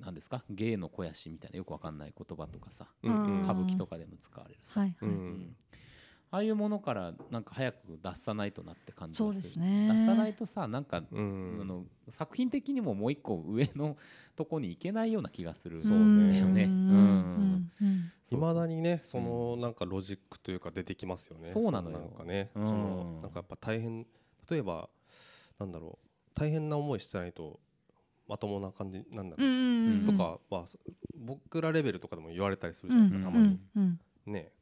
なんですか？芸の肥やしみたいなよくわかんない言葉とかさうん。うん歌舞伎とかでも使われるさ、はい。はいうんああいうものからなんか早く脱さないとなって感じがする。すね。脱さないとさなんか、うん。あの作品的にももう一個上のとこに行けないような気がする。そうねだよね。ううん。いまだにねそのなんかロジックというか出てきますよね。そうなのよ。なんかねうん。そのなんかやっぱ大変例えばなんだろう大変な思いしてないとまともな感じなんだろう。うんうんとかは僕らレベルとかでも言われたりするじゃないですかたまに。うん。ね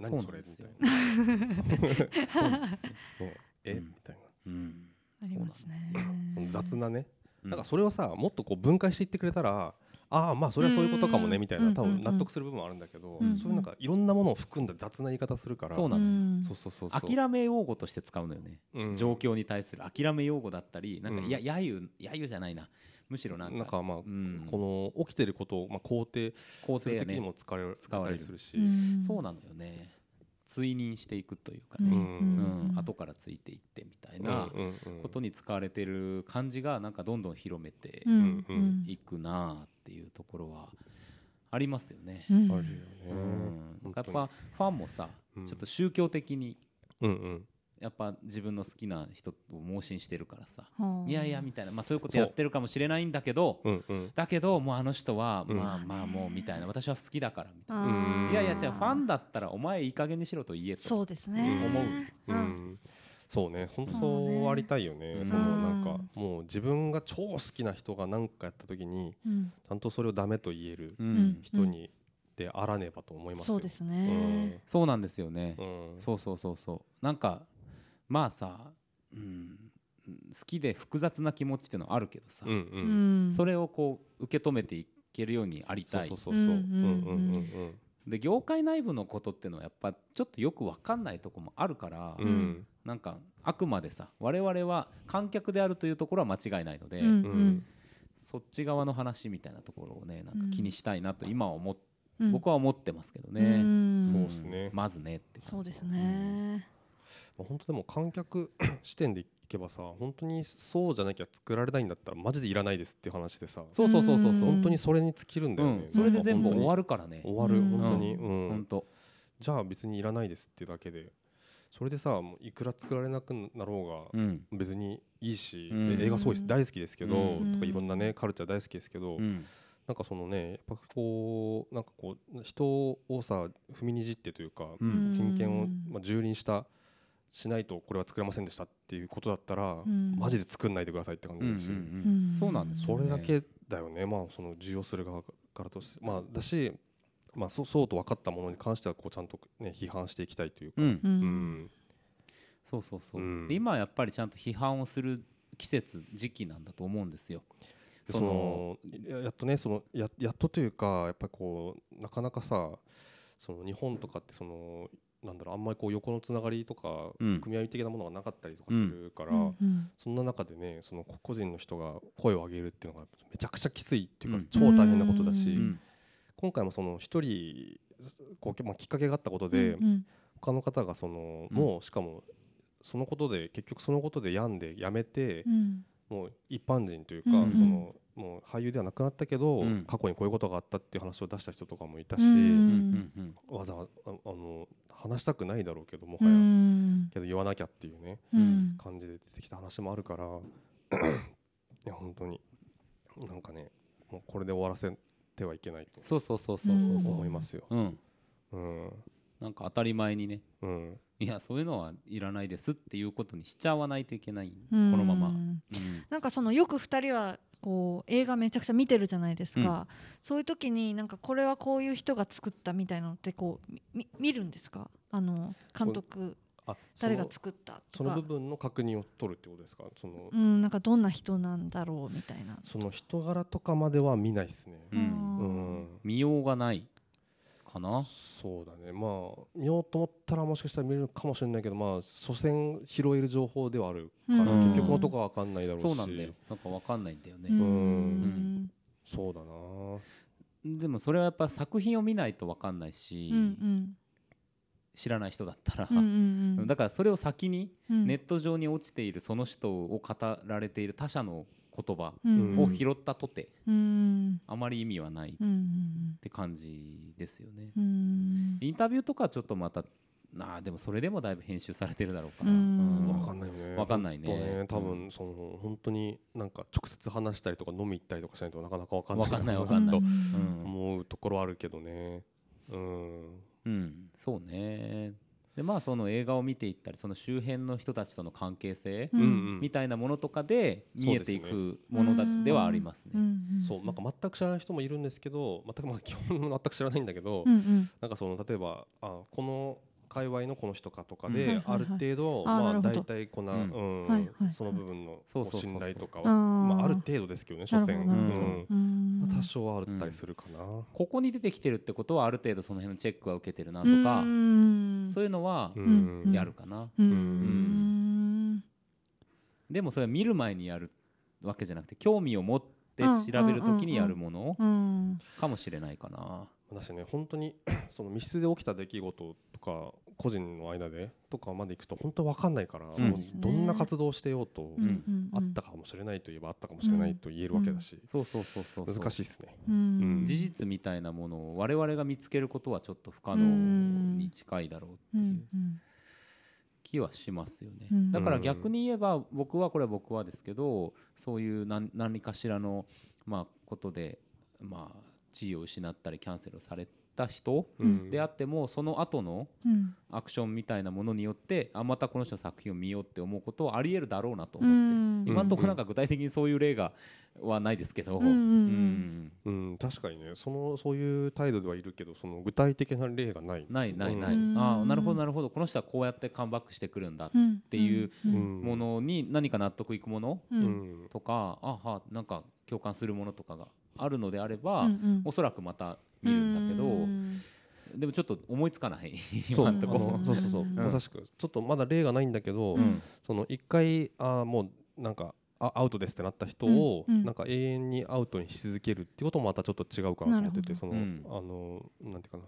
何それみたいですよ。な (laughs) そうなんですよ。ね。え？うん。みたいな。うん。そうなんですよ。その雑なね。うん。なんかそれをさもっとこう分解していってくれたらああまあそれはそういうことかもねうん。みたいな。多分納得する部分はあるんだけどうんそういうなんかいろんなものを含んだ雑な言い方するからそうなのよそうそうそうそう。諦め用語として使うのよね、うん。状況に対する諦め用語だったりなんか、うん。いや揶揄揶揄じゃないなむしろなんかなんかまあうん、この起きてることをまあ肯定肯定やね。も使われ使われる。たりするし。うん。そうなのよね。追認していくというかうん。ね、うん。うん。後からついていってみたいうんなことに使われてる感じがなんかどんどん広めていくなあっていうところはありますよね。うん。あるよね。うん。やっぱファンもさ、うん。ちょっと宗教的にうんうんやっぱ自分の好きな人を盲信してるからさ、はあ。いやいやみたいな、まあ、そういうことやってるかもしれないんだけどうんうん。だけどもうあの人は、うん。まあまあもうみたいな。私は好きだからみたいな、いやいやじゃあファンだったらお前いい加減にしろと言えと。そうですね。思う。ううん。んそうね本当そうありたいよね。うんそのなんかもう自分が超好きな人が何かやった時にうん。ちゃんとそれをダメと言えるうん。うん。人にであらねばと思いますよ。そうですね。そうなんですよね、そうそうそうそう。なんかまあさ、うん、好きで複雑な気持ちっていうのはあるけどさ、うんううん。んそれをこう受け止めていけるようにありたい。そうそうそうそう。うんうんうんうんで業界内部のことっていうのはやっぱちょっとよく分かんないとこもあるから、うん。うんなんかあくまでさ我々は観客であるというところは間違いないので、うんうん。そっち側の話みたいなところをねなんか気にしたいなと今は思っ、うん。僕は思ってますけどうね、ん。そうですね。まずねってそうですね。まあ本当でも観客 (coughs) 視点でいけばさ本当にそうじゃなきゃ作られないんだったらマジでいらないですっていう話でさ。そうそうそうそうそう、うん本当にそれに尽きるんだよね。うん、それで全部終わるるからね。終わる。うん。本当に。うん。本当。じゃあ別にいらないですっていうだけで。それでさもういくら作られなくなろうがうん。別にいいし、うん。で映画すごい大好きですけど、うん。とかいろんなねカルチャー大好きですけど、うん。なんかそのねやっぱこうなんかこう人をさ踏みにじってというか、うん。人権を、まあ、蹂躙したしないとこれは作れませんでしたっていうことだったら、ん。マジで作んないでくださいって感じだし、うんそうなんですそれだけだよね。まあその受容する側からとして。まあだし、まあ、そうそうと分かったものに関してはこうちゃんと、ね、批判していきたいというか、うん。ううん。んそうそうそう、うん。で今やっぱりちゃんと批判をする季節時期なんだと思うんですよ。でそのややっとねそのややっとというかやっぱりこうなかなかさその日本とかってそのなんだろうあんまりこう横のつながりとか、うん。組合的なものがなかったりとかするから、うん。そんな中でねその個人の人が声を上げるっていうのがめちゃくちゃきついっていうか、うん。超大変なことだし、今回もその一人こう、まあ、きっかけがあったことで、うん。他の方がその、うん。もうしかもそのことで結局そのことで病んで辞めて、うん。もう一般人というか、うん。そのもう俳優ではなくなったけど、うん。過去にこういうことがあったっていう話を出した人とかもいたし、わざわざああの話したくないだろうけどもうはや、んけど言わなきゃっていうねうん。感じで出てきた話もあるからいや (clears throat) 本当になんかねもうこれで終わらせてはいけないとそうそうそうそうそう思いますよ。うん。うん。なんか当たり前にね。うん。いやそういうのはいらないですっていうことにしちゃわないといけない、うん。このまま、うん。うんなんかそのよく2人はこう映画めちゃくちゃ見てるじゃないですか、そういう時になんかこれはこういう人が作ったみたいなのってこうみみ見るんですか？あの監督あ誰が作ったそとか。の部分の確認を取るってことですか？その,、うんなんかどんな人なんだろうみたいな。その人柄とかまでは見ないですね。ううんん。見ようがないかな？そうだね。まあ見ようと思ったらもしかしたら見れるかもしれないけどまあ所詮拾える情報ではあるから、うん。結局のとこは分かんないだろうし。そうなんだよ。なんかわかんないんだよね、うん。そうだな。でもそれはやっぱ作品を見ないとわかんないし、うんうん知らない人だったら、うんうんうん。(laughs) だからそれを先にうん。ネット上に落ちているその人を語られている他者の言葉うん。を拾ったとてうん。あまり意味はないっうんて感じですよね。うん。インタビューとかちょっとまたなあでもそれでもだいぶ編集されてるだろうから、うん。分かんないよね。わかんないね。ね多うん。分その本当になんか直接話したりとか飲み行ったりとかしないとなかなか分かんない。わかんないわなかんない。とうん。思うところあるけどね。うん。うん、そうねでまあその映画を見ていったりその周辺の人たちとの関係性みたいなものとかで見えていくものだではありますね。ん。そうなんか全く知らない人もいるんですけど全くまあ基本全く知らないんだけど、うんうん。なんかその例えばあこの界隈のこの人かとかうん。で、はいはいはい。ある程度まあ大体こんな、ううんんはいはいはい。その部分のそうそうそうそう。信頼とかはまあ、ある程度ですけどね所詮、うん。うん。まあ、多少はあったりするかな、ここに出てきてるってことはある程度その辺のチェックは受けてるなとかうん。そういうのはやるかな。うん。でもそれは見る前にやるわけじゃなくて興味を持って調べる時にやるものうん。かもしれないかな。だしね本当に (clears throat) その密室で起きた出来事とか個人の間でとかまでいくと本当わかんないから、そうもうですね。どんな活動をしてようと、うんうんあったかもしれないといえばあったかもしれないと言えるわけだし、そうそうそうそうそう。難しいですね。うん。うん。事実みたいなものを我々が見つけることはちょっと不可能に近いだろうってういうん。気はしますよね、うん。だから逆に言えば僕はこれは僕はですけどそういう何何かしらの、まあ、ことで、まあ、地位を失ったりキャンセルをされた人うん。であってもその後のうん。アクションみたいなものによってあまたこの人の作品を見ようって思うことはありえるだろうなとう思って。今のところなんか具体的にそういう例がはないですけど、うん確かにね。そのそういう態度ではいるけどその具体的な例がない。ないないない、うん。ああなるほどなるほど。この人はこうやってカムバックしてくるんだっうん。ていううん。ものに何か納得いくものううん。んとか、あはなんか共感するものとかがあるのであれば、うんうん。おそらくまた見るんだけど、うん。でもちょっと思いつかない。そう。そうそうそう、うん。まさしくちょっとまだ例がないんだけど、うん。その一回あーもうなんかあアウトですってなった人を、うん。うん。なんか永遠にアウトにし続けるってこともまたちょっと違うかなと思っててなその、うん。あのなんていうかな、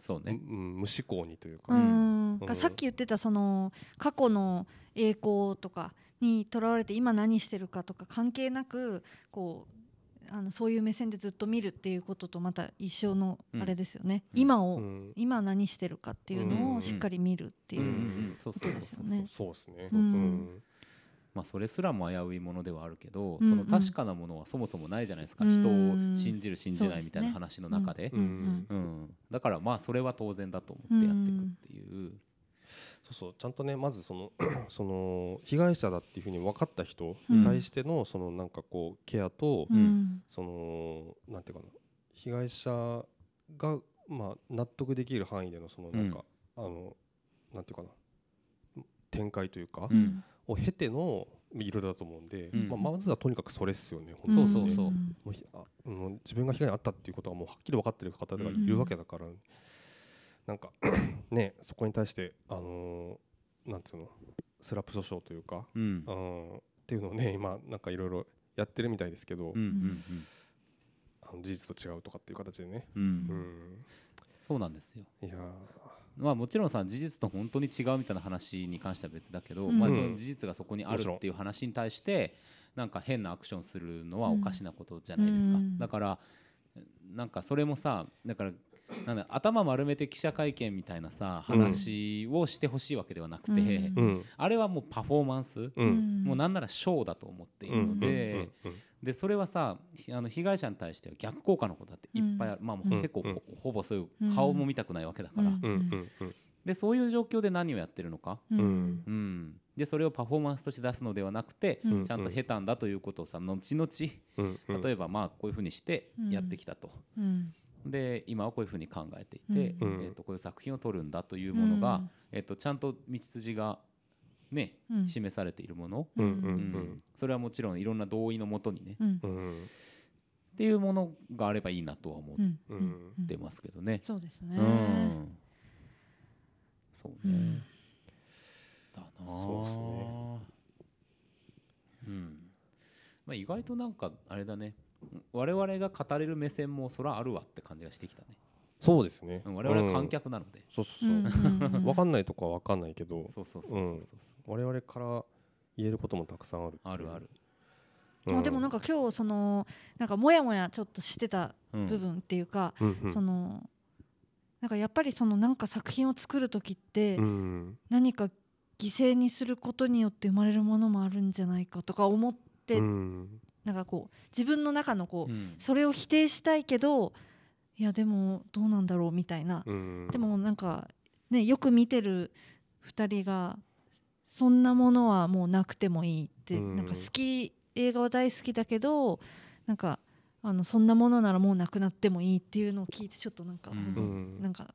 そうね、むうん無思考にといううか、ん。うん。さっき言ってたその過去の栄光とかにとらわれて今何してるかとか関係なくこうあのそういう目線でずっと見るっていうこととまた一緒のうんあれですよね、うん。今を、うん。今何してるかっていうのをしっかり見るっていうことですよね。そうですねそうんまあそれすらも危ういものではあるけど、うんうん。その確かなものはそもそもないじゃないですか、うん。人を信じる信じないみたいな話の中で。う。んうん、だからまあそれは当然だと思ってやっていくっていう、そうそうちゃんとねまずその (clears throat) その被害者だっていうふうに分かった人に対してのそのなんかこうケアとうん。うんそのなんていうかな被害者がまあ納得できる範囲でのそのなんかあのなんていうかな展開というかうん。を経てのいろいろだと思うんでうん。まあまずはとにかくそれっすよねそう本当にそうそうう。ん。もうひあもう自分が被害に遭ったっていうことはもうはっきり分かってる方がいるわけだから、なんか (coughs) ねそこに対してあのーなんていうのスラップ訴訟というか、うん。うん、っていうのをね今なんかいろいろやってるみたいですけど、うんうんあの事実と違うとかっていう形でね、うん。うん。うん、そうなんですよ。いやまあもちろんさ事実と本当に違うみたいな話に関しては別だけど、うん。まあその事実がそこにあるっていう話に対してなんか変なアクションするのはおかしなことじゃないですか、うん。だからなんかそれもさだからなんだ頭丸めて記者会見みたいなさうん。話をしてほしいわけではなくて、うん。あれはもうパフォーマンス、うん。もうなんならショーだと思っているので、でそれはさひあの被害者に対しては逆効果のことだっていっぱいある、まあ結構ほ,、うん。ほぼそういう顔も見たくないわけだから、でそういう状況で何をやってるのか、うん。でそれをパフォーマンスとして出すのではなくて、うん。ちゃんと下手んだということをさ後々例えばまあこういうふうにしてやってきたと、うんで今はこういうふうに考えていて、うん。えー、とこういう作品を撮るんだというものが、うん。えー、とちゃんと道筋がね、うん。示されているもの、うんううん。ん。それはもちろんいろんな同意のもとにね、うん。っていうものがあればいいなとは思ってますけどね。そうですね。うんそうね、うん。だなあ。そうっすね。うん。まあ、意外となんかあれだね我々が語れる目線もそらあるわって感じがしてきたね。そうですね。うん我々は観客なので、そうそうそう、うん。分かんないとこは分かんないけど。そうそうそうそうそうそう。我々から言えることもたくさんあるあるある、まあでもなんか今日そのなんかモヤモヤちょっとしてたうん。部分っていうか、うんうん。そのなんかやっぱりそのなんか作品を作る時ってうん。何か犠牲にすることによって生まれるものもあるんじゃないかとか思って、うんなんかこう自分の中のこう、うん。それを否定したいけどいやでもどうなんだろうみたいな、うん。でもなんかねよく見てる2人がそんなものはもうなくてもいいって、うん。なんか好き映画は大好きだけどなんかあのそんなものならもうなくなってもいいっていうのを聞いてちょっとなんか、う。んうん。なんか。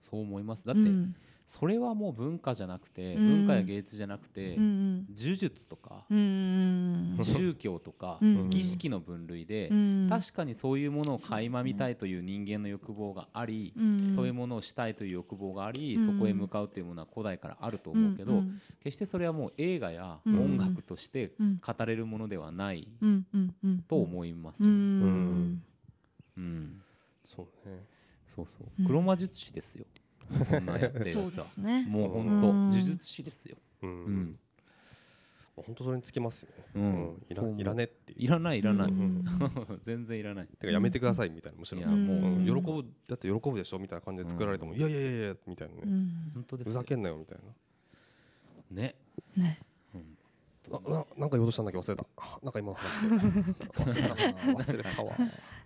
そう思います。だって、うんそれはもう文化じゃなくて、うん。文化や芸術じゃなくて、うん呪術とか、うんうん (laughs) 宗教とか、うん儀式の分類で、うん確かにそういうものを垣間見たいという人間の欲望があり、うんそういうものをしたいという欲望があり、うんそこへ向かうというものは古代からあると思うけど、ん決してそれはもう映画やうん音楽としてうん。語れるものではないと思います。うよ、ん。うん。そうね。そうそう。うん。黒魔術師ですよ、そんなんやってるそうでやつはすね。もう本当うん。呪術師ですよ、ううん。ん本当それにつきますよね。うん。うん。いらいらねっていらないいらない、うん。(laughs) 全然いらない。てかやめてくださいみたいなむしろ。いやうもう、ん。喜ぶだって喜ぶでしょみたいな感じで作られてもいやいやいやいやみたいなね。うん本当ですよ。ふざけんなよみたいね、ね。うんなななんか言おうとしたんだけど忘れたなんか今の話で忘れたな忘れたわ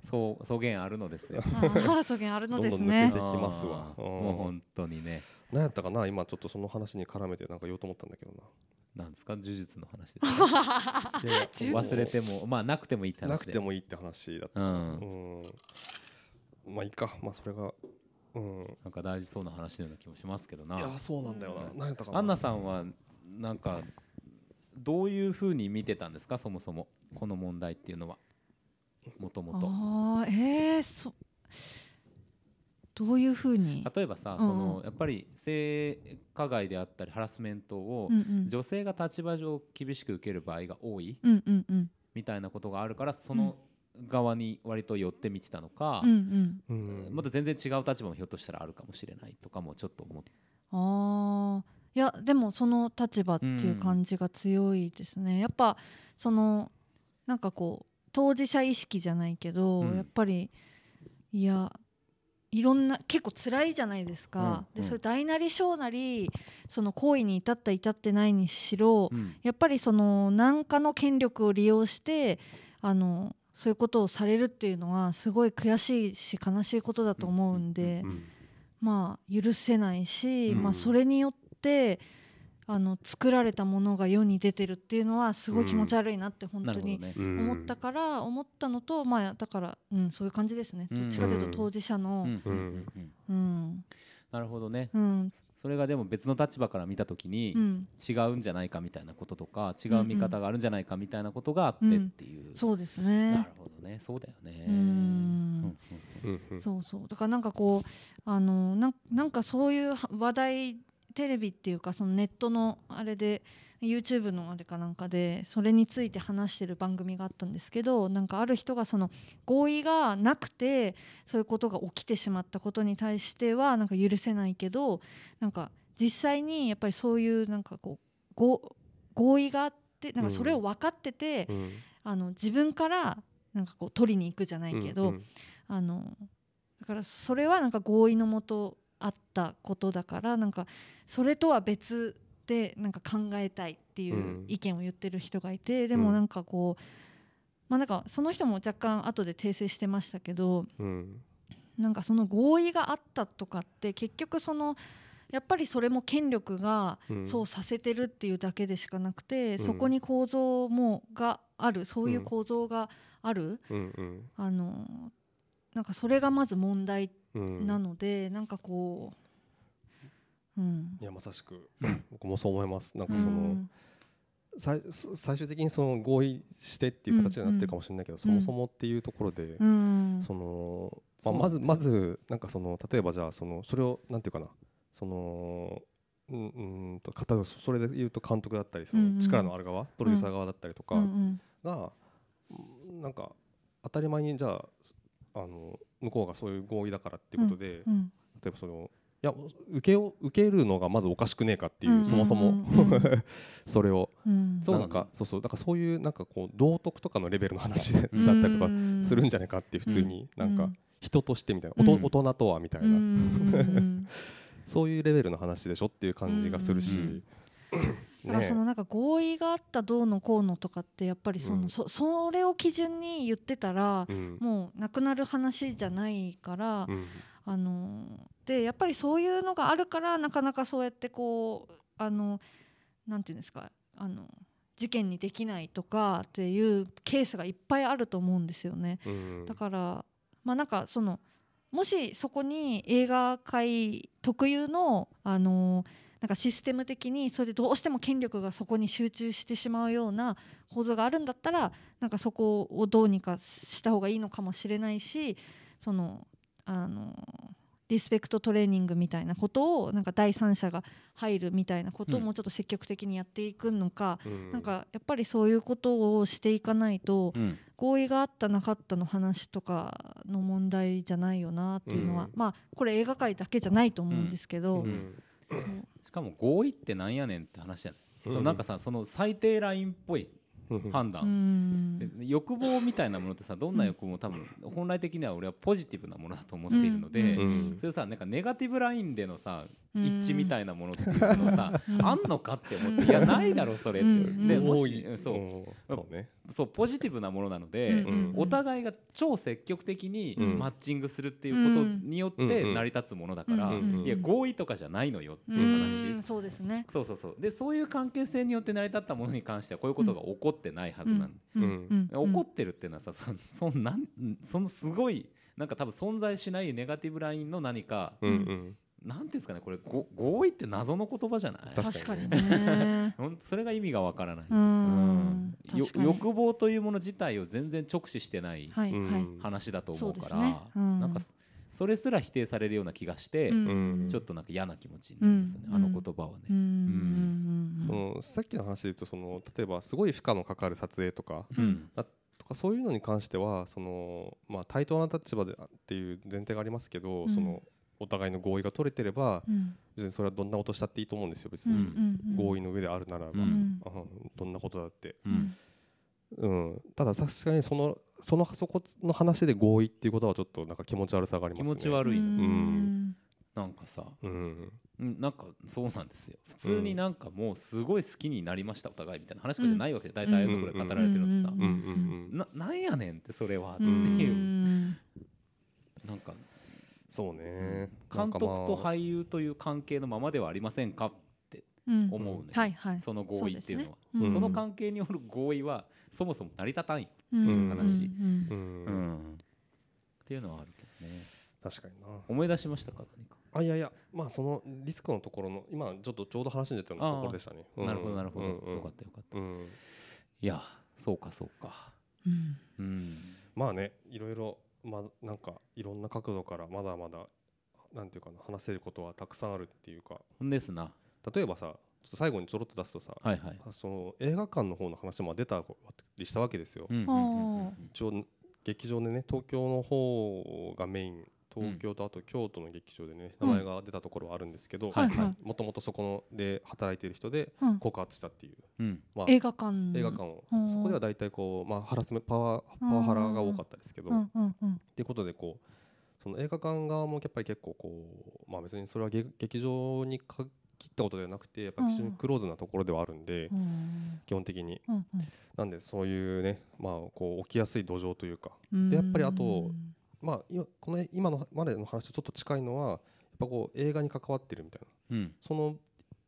そう草原あるのですよあーそげんあるのですどんどん抜けてきますわあーもう本当にね何やったかな今ちょっとその話に絡めてなんか言おうと思ったんだけどなんですか呪術の話ですかないやいや忘れてもまあなくてもいいって話でなくてもいいって話だったうんうんまあいいかまあそれがうんなんか大事そうな話のような気もしますけどないやそうなんだよな何やったかなアンナさんはなんかどういうふうに見てたんですか？そもそもこの問題っていうのは。もともと。ああえー、そどういうふうに？例えばさうん。そのやっぱり性加害であったりハラスメントをうんうん。女性が立場上厳しく受ける場合が多いうんうんうん。みたいなことがあるからその側に割と寄って見てたのかうんうん。うん。また全然違う立場もひょっとしたらあるかもしれないとかもちょっと思って。ああいやでもその立場っていう感じが強いですね、やっぱそのなんかこう当事者意識じゃないけど、うん。やっぱりいやいろんな結構辛いじゃないですか、うん。うん。でそれ大なり小なりその行為に至った至ってないにしろ、うん。やっぱりその何かの権力を利用してあのそういうことをされるっていうのはすごい悔しいし悲しいことだと思うんで、うん。まあ許せないし、うん。まあ、それによってあの作られたものが世に出てるっていうのはすごい気持ち悪いなって本当に思ったから思ったのと、まあだから、うん、そういう感じですね。うん。どっちかというと当事者の、うん。なるほどね。うん。それがでも別の立場から見た時にうん、違うんじゃないかみたいなこととか違う見方があるんじゃないかみたいなことがあってっていう、そうですなねる。ほどね。そうだよね。うん。うん。うん。うん。そうそう。だからなんかこうあのなんなんかそういう話題テレビっていうかそのネットのあれで YouTube のあれかなんかでそれについて話してる番組があったんですけどなんかある人がその合意がなくてそういうことが起きてしまったことに対してはなんか許せないけどなんか実際にやっぱりそういうなんかこう合合意があってなんかそれを分かってて、うん。あの自分からなんかこう取りに行くじゃないけど、うん。あのだからそれはなんか合意のもとあったことだからなんかそれとは別でなんか考えたいっていううん。意見を言ってる人がいて、でもなんかこうまあなんかその人も若干後で訂正してましたけどうん。なんかその合意があったとかって結局そのやっぱりそれも権力がうん。そうさせてるっていうだけでしかなくて、うん。そこに構造もがあるそういううん。構造がある、あのなんかそれがまず問題うんなので、なんかこう、うん、いやまさしく (clears throat) 僕もそう思います。なんかうその、ん。最最終的にその合意してっていう形になってるかもしれないけど、そもそもっていうところで、うん。その、まあ、まずまずなんかその例えばじゃあそのそれをなんていうかなそのうんうんとそれで言うと監督だったりそうんうん。の力のある側、プロデューサー側だったりとかうんうん。が、うんなんか当たり前にじゃああの向こうがそういう合意だからっていうことで、うん例えばそのいや受けを受けるのがまずおかしくねえかっていう、うんそもそも、うんうん。それを。うん。そうなんかそうそう。だからそういうなんかこう道徳とかのレベルの話だったりとかうんするんじゃないかっていう普通に。うん。なんか人としてみたいな、おとうん大人とはみたいな、うん。うん。(laughs) そういうレベルの話でしょっていう感じがするし、うんだからそのねなんか合意があったどうのこうのとかってやっぱりその、うん。そそれを基準に言ってたら、うん。もうなくなる話じゃないから、うん。あのでやっぱりそういうのがあるからなかなかそうやってこうあのなんていうんですかあの事件にできないとかっていうケースがいっぱいあると思うんですよね。うん。だからまあなんかそのもしそこに映画界特有のあのなんかシステム的にそれでどうしても権力がそこに集中してしまうような構造があるんだったらなんかそこをどうにかした方がいいのかもしれないしそのあのリスペクトトレーニングみたいなことをなんか第三者が入るみたいなことをうん。もうちょっと積極的にやっていくのか、うん。なんかやっぱりそういうことをしていかないとうん。合意があったなかったの話とかの問題じゃないよなっていうのは、うん。まあこれ映画界だけじゃないと思うんですけど、うんしかも合意ってなんやねんって話じゃない、うん。そうなんかさその最低ラインっぽいうん判断、欲望みたいなものってさどんな欲望も多分本来的には俺はポジティブなものだと思っているので、そういうさなんかネガティブラインでのさうん。一致みたいなものっていうのさ、うん。あんのかって思っていやないだろそれって、う。んでもしうんそう。うん。そうね。そうポジティブなものなので、うんお互いが超積極的にうん。マッチングするっていうことによって成り立つものだから、いや合意とかじゃないのよってういう話、ん。そうですね。そうそうそう。でそういう関係性によって成り立ったものに関してはこういうことが起こってないはずなんうん。うん。うん。起こってるっていうのはさそそんなんそのすごいなんか多分存在しないネガティブラインの何か、うんうん。なんていうんですかねこれご合意って謎の言葉じゃない？確確かにね。それが意味がわからない、うん。欲望というもの自体を全然直視してないはい話だと思うからね。うん。なんかそそれすら否定されるような気がして、うん。ちょっとなんか嫌な気持ちになりますね、うん。あの言葉はね。そのさっきの話で言うとその例えばすごい負荷のかかる撮影とかうん。とかそういうのに関してはその、まあ、対等な立場でっていう前提がありますけど、うん。そのお互いの合意が取れてればうん。別にそれはどんなことしたっていいと思うんですよ別うん。に、合意の上であるならば、うん。あどんなことだって。うんうん、ただ確かにそのそのそこの話で合意っていうことはちょっとなんか気持ち悪さがありますね。気持ち悪いの、ん。なんかさうん。うん。なんかそうなんですよ。普通になんかもうすごい好きになりましたお互いみたいな話じゃないわけで大体ああいうところで語られてるのってさうん。うん。うん。うん。ななんやねんってそれはってういう、ん。そなんかうね。監督と俳優という関係のままではありませんかうん思うね、はいはい。その合意っていうのは。その関係による合意はそもそも成り立たんよ、うん。話。うん。ううん。ん。っていうのはあるけどね。確かにな。思い出しましたか何か？あいやいや。まあそのリスクのところの今ちょっとちょうど話に出たようなところでしたね。うん。なるほどなるほど、うんうん。よかったよかった。うん。いやそうかそうか。うん。うん。まあねいろいろまあなんかいろんな角度からまだまだなんていうかな話せることはたくさんあるっていうか。ほんですな。例えばさちょっと最後にちょろっと出すとさ、はいはい。あその映画館の方の話も出たりしたわけですよ。一応劇場でね東京の方がメイン東京とあと京都の劇場でね、うん。名前が出たところはあるんですけど、もともとそこので働いている人でうん。告発したっていう、うん。まあ、映画館。映画館を、うん。そこでは大体こう、まあ、ハラスメパワーパワハラが多かったですけど、っうんうんうん。ていうことでこうその映画館側もやっぱり結構こう、まあ、別にそれは劇劇場に限ったことではなくてやっぱり非常にクローズなところではあるんで、うん。基本的に。うんなんでそういうね、まあ、こう起きやすい土壌というか、うん。でやっぱりあとまあ、今この今のまでの話とちょっと近いのはやっぱこう映画に関わってるみたいな。うん。その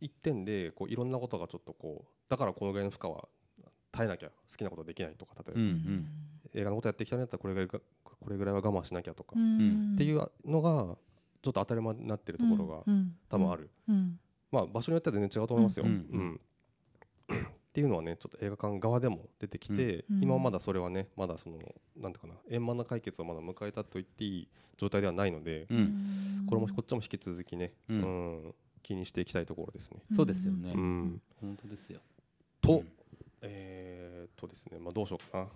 一点でこういろんなことがちょっとこうだからこのぐらいの負荷は耐えなきゃ好きなことできないとか例えば、うんうん。映画のことやってきたんだったらこれぐらいがこれぐらいは我慢しなきゃとか、うっんていうのがちょっと当たり前になってるところがうん。多分ある、うんまあ場所によっては全然違うと思いますよ。ううん。ん。(coughs) っていうのはねちょっと映画館側でも出てきて、うん。今はまだそれはねまだそのなんていうかな円満な解決をまだ迎えたと言っていい状態ではないので、うん。これもこっちも引き続きね、ううんん気にしていきたいところですね。そうですよね。うん。本当ですよ。と、うん。えーっとですね、まあ、どうしようかな。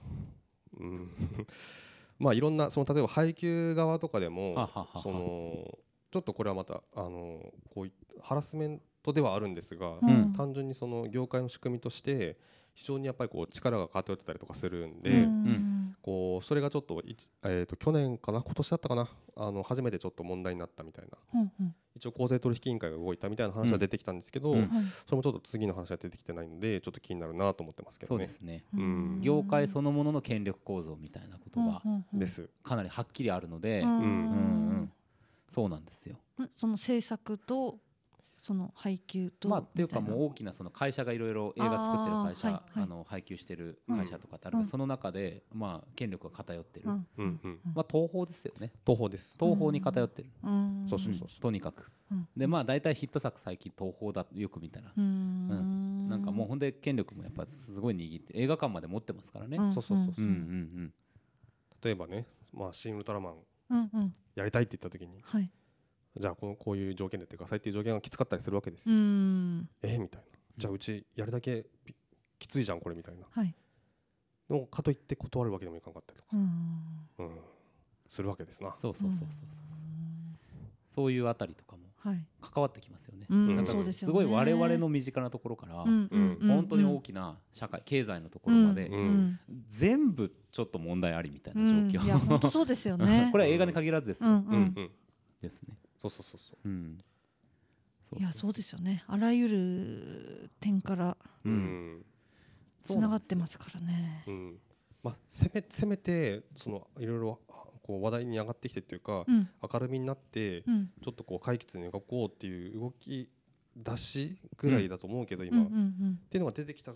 うん。(laughs) まあいろんなその例えば配給側とかでもそのちょっとこれはまたあのこういハラスメントではあるんですが、うん。単純にその業界の仕組みとして非常にやっぱりこう力が偏ってたりとかするんで、うん。こうそれがちょっとえー、と去年かな今年だったかなあの初めてちょっと問題になったみたいな。うんうん。一応公正取引委員会が動いたみたいな話は出てきたんですけど、うんはい。それもちょっと次の話は出てきてないのでちょっと気になるなと思ってますけどね。そうで。すね。うん。業界そのものの権力構造みたいなことがう。かなりはっきりあるのでうんうんうんそうなんですよ。うんその制作とその配給とまあっていうかもう大きなその会社がいろいろ映画作ってる会社あーはいはい。あの配給してる会社とかってあるうん。その中でまあ権力が偏ってる。うん。うんうん、まあ東宝ですよね。東宝です。東宝に偏ってる。うん。そうそうそう。うん。とにかく。うん。でまあ大体ヒット作最近東宝だよく見たら。うん。なんかもうほんで権力もやっぱすごい握って映画館まで持ってますからね。うん。そうそうそうう。んうん例えばね、まあ、新ウルトラマンうんうんやりたいって言った時にはい。じゃあこのこういう条件でやってくださいっていう条件がきつかったりするわけですうよ。ん。えみたいな。じゃあうちやるだけぴきついじゃんこれみたいな。はい。でもかといって断るわけでもいかんかったりとか、うん。うん、するわけですな。そうそうそうそうそうそう。いうあたりとかも。はい関わってきますよね。うんなすごい我々の身近なところからうんうんうん。本当に大きな社会経済のところまでうんうん。全部ちょっと問題ありみたいなうん状況いや本当そうですよね。(laughs) これは映画に限らずですよ。うんううんんうん。ですね。そうそうそうそう。うん。いやそうですよね。あらゆる点からううん。んつながってますからね。うん。まあ、せめせめてそのいろいろあこう話題に上がってきてっていうか、うん。明るみになってうん。ちょっとこう解決に動こうっていう動き出しぐらいだと思うけど、今、うんうんっていうのが出てきた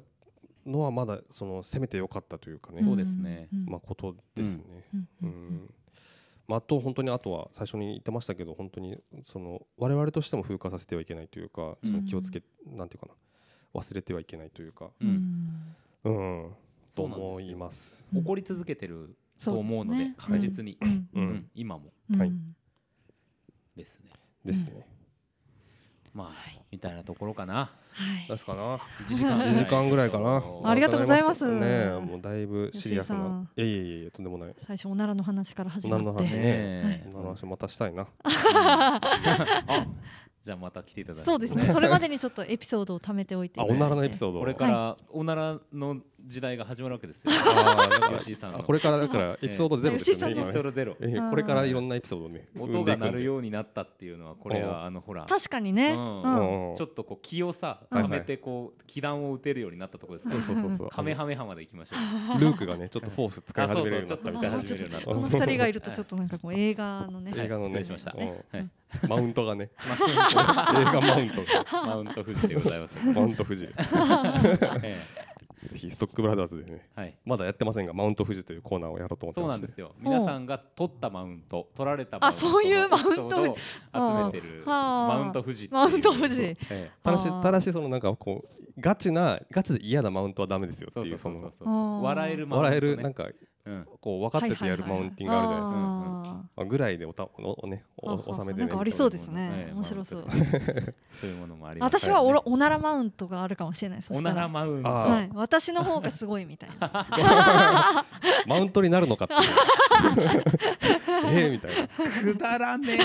のはまだそのせめてよかったというかね、うんそうですね。うん。まあことですね。うん。まあ、あと本当にあとは最初に言ってましたけど本当にその我々としても風化させてはいけないというかその気をつけ、なんていうかな。忘れてはいけないというか、ううん。んうん、と思います。うん。怒り続けてるとそうですね。思うので確実に。今も。はい。うんですね。ですね。まあみたいなところかな。はい。ですかな。1時間1時間ぐらいかな。ありがとうございます。ねえもうだいぶシリアス。な。んいやいやいやいやとんでもない。最初おならの話から始まって。おならの話ね。ねこの話またしたいな。あじゃあまた来ていただいて。そうですねそれまでにちょっとエピソードを貯めておいてあおならのエピソード。これからおならの時代が始まるわけですよ。吉井さんこれからだからエピソードゼロですよねエピソードゼロ。えー。これからいろんなエピソードをね音が鳴るうようになったっていうのはこれはあのほら。確かにね、ちょっとこう気をさうんはめてこう気弾を打てるようになったところですねそうそうそうカメハメハまで行きましょう。ルークがねちょっとフォース使い始めるようになった。この二人がいるとちょっとなんかこう映画のね、映画のね。マウントがね。(laughs) 映画マウントが。マウント富士でございます。マウント富士です。(laughs) えぜひストックブラザーズでねえはい。まだやってませんがマウント富士というコーナーをやろうと思ってそうなんですよ。皆さんが取ったマウント取られたマウントあそういうマウントを集めてるはあ。マウント富士マウント富士。ええ。ただしただしそのなんかこうガチなガチで嫌なマウントはダメですよっていそう笑えるマウント、ね、笑えるなんかうんこう分かっててやるマウンティングあるじゃないですか。ああぐらいでおたおおねおあ収めてね。なんかありそうですえね。え面白そう。(laughs) そういうものもあります私はおろおならマウントがあるかもしれない。そおなららマウント。はい、私の方がすごいみたいな。マウントになるのかっていう。(laughs) ええみたいな。くだらね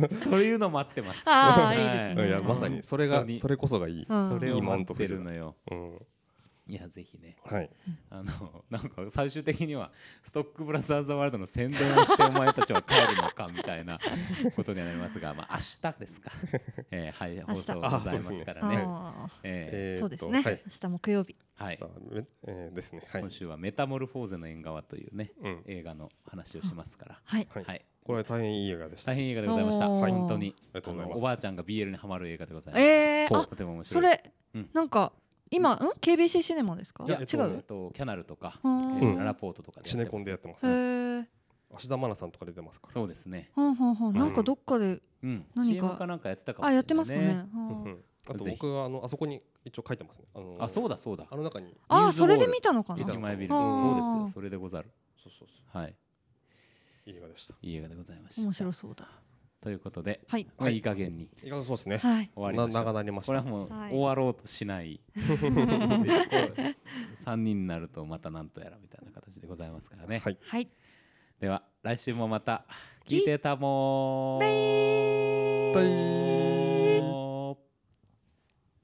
え。そういうの待ってます。あーいいですね。い。やまさにそれがそれこそがいい、うん。それをいいマウン待ってるのようん、いやぜひね。はい。あのなんか最終的にはストックブラザーズワールドの宣伝をしてお前たちは帰るのかみたいなことにはなりますがまあ明日ですか。(laughs) えーはい明日放送ございますからね。あえそうですね、はい。明日木曜日。ーはいえーですね。はい。今、週はメタモルフォーゼの縁側というねうん、映画の話をしますから。はい。はい、はい。これは大変いい映画でした。大変いい映画でございました。本当に。ありがとうございます。あのおばあちゃんが BL にハマる映画でございます。そうえー、あとても面白い。それ、うん。なんか今ん？KBC シネマですか？いや違えっとうえっとキャナルとか、うんえーララポートとかでシネコンでやっってますへねえ芦田愛菜さんとか出てますから。そうですね。ほんほんほん。なんかどっかで、うん。何か。CM かなんかやってたかもしれないあやってますかね、あと僕があのあそこに一応書いてますね。あのあそうだそうだ。あの中に。あそれで見たのかな？見た駅前ビル。あのー。そうですよ。それでござる。そうそうそはい、ういい映画でした。いい映画でございました。面白そうだということで、はい。まあ、いい加減にいかがそうですねはい。終わりました。な長なりました。これはもうはい。終わろうとしない。(laughs) (laughs) 三人になるとまたなんとやらみたいな形でございますからね。はい。はい。では来週もまた聞いて。たもー。はい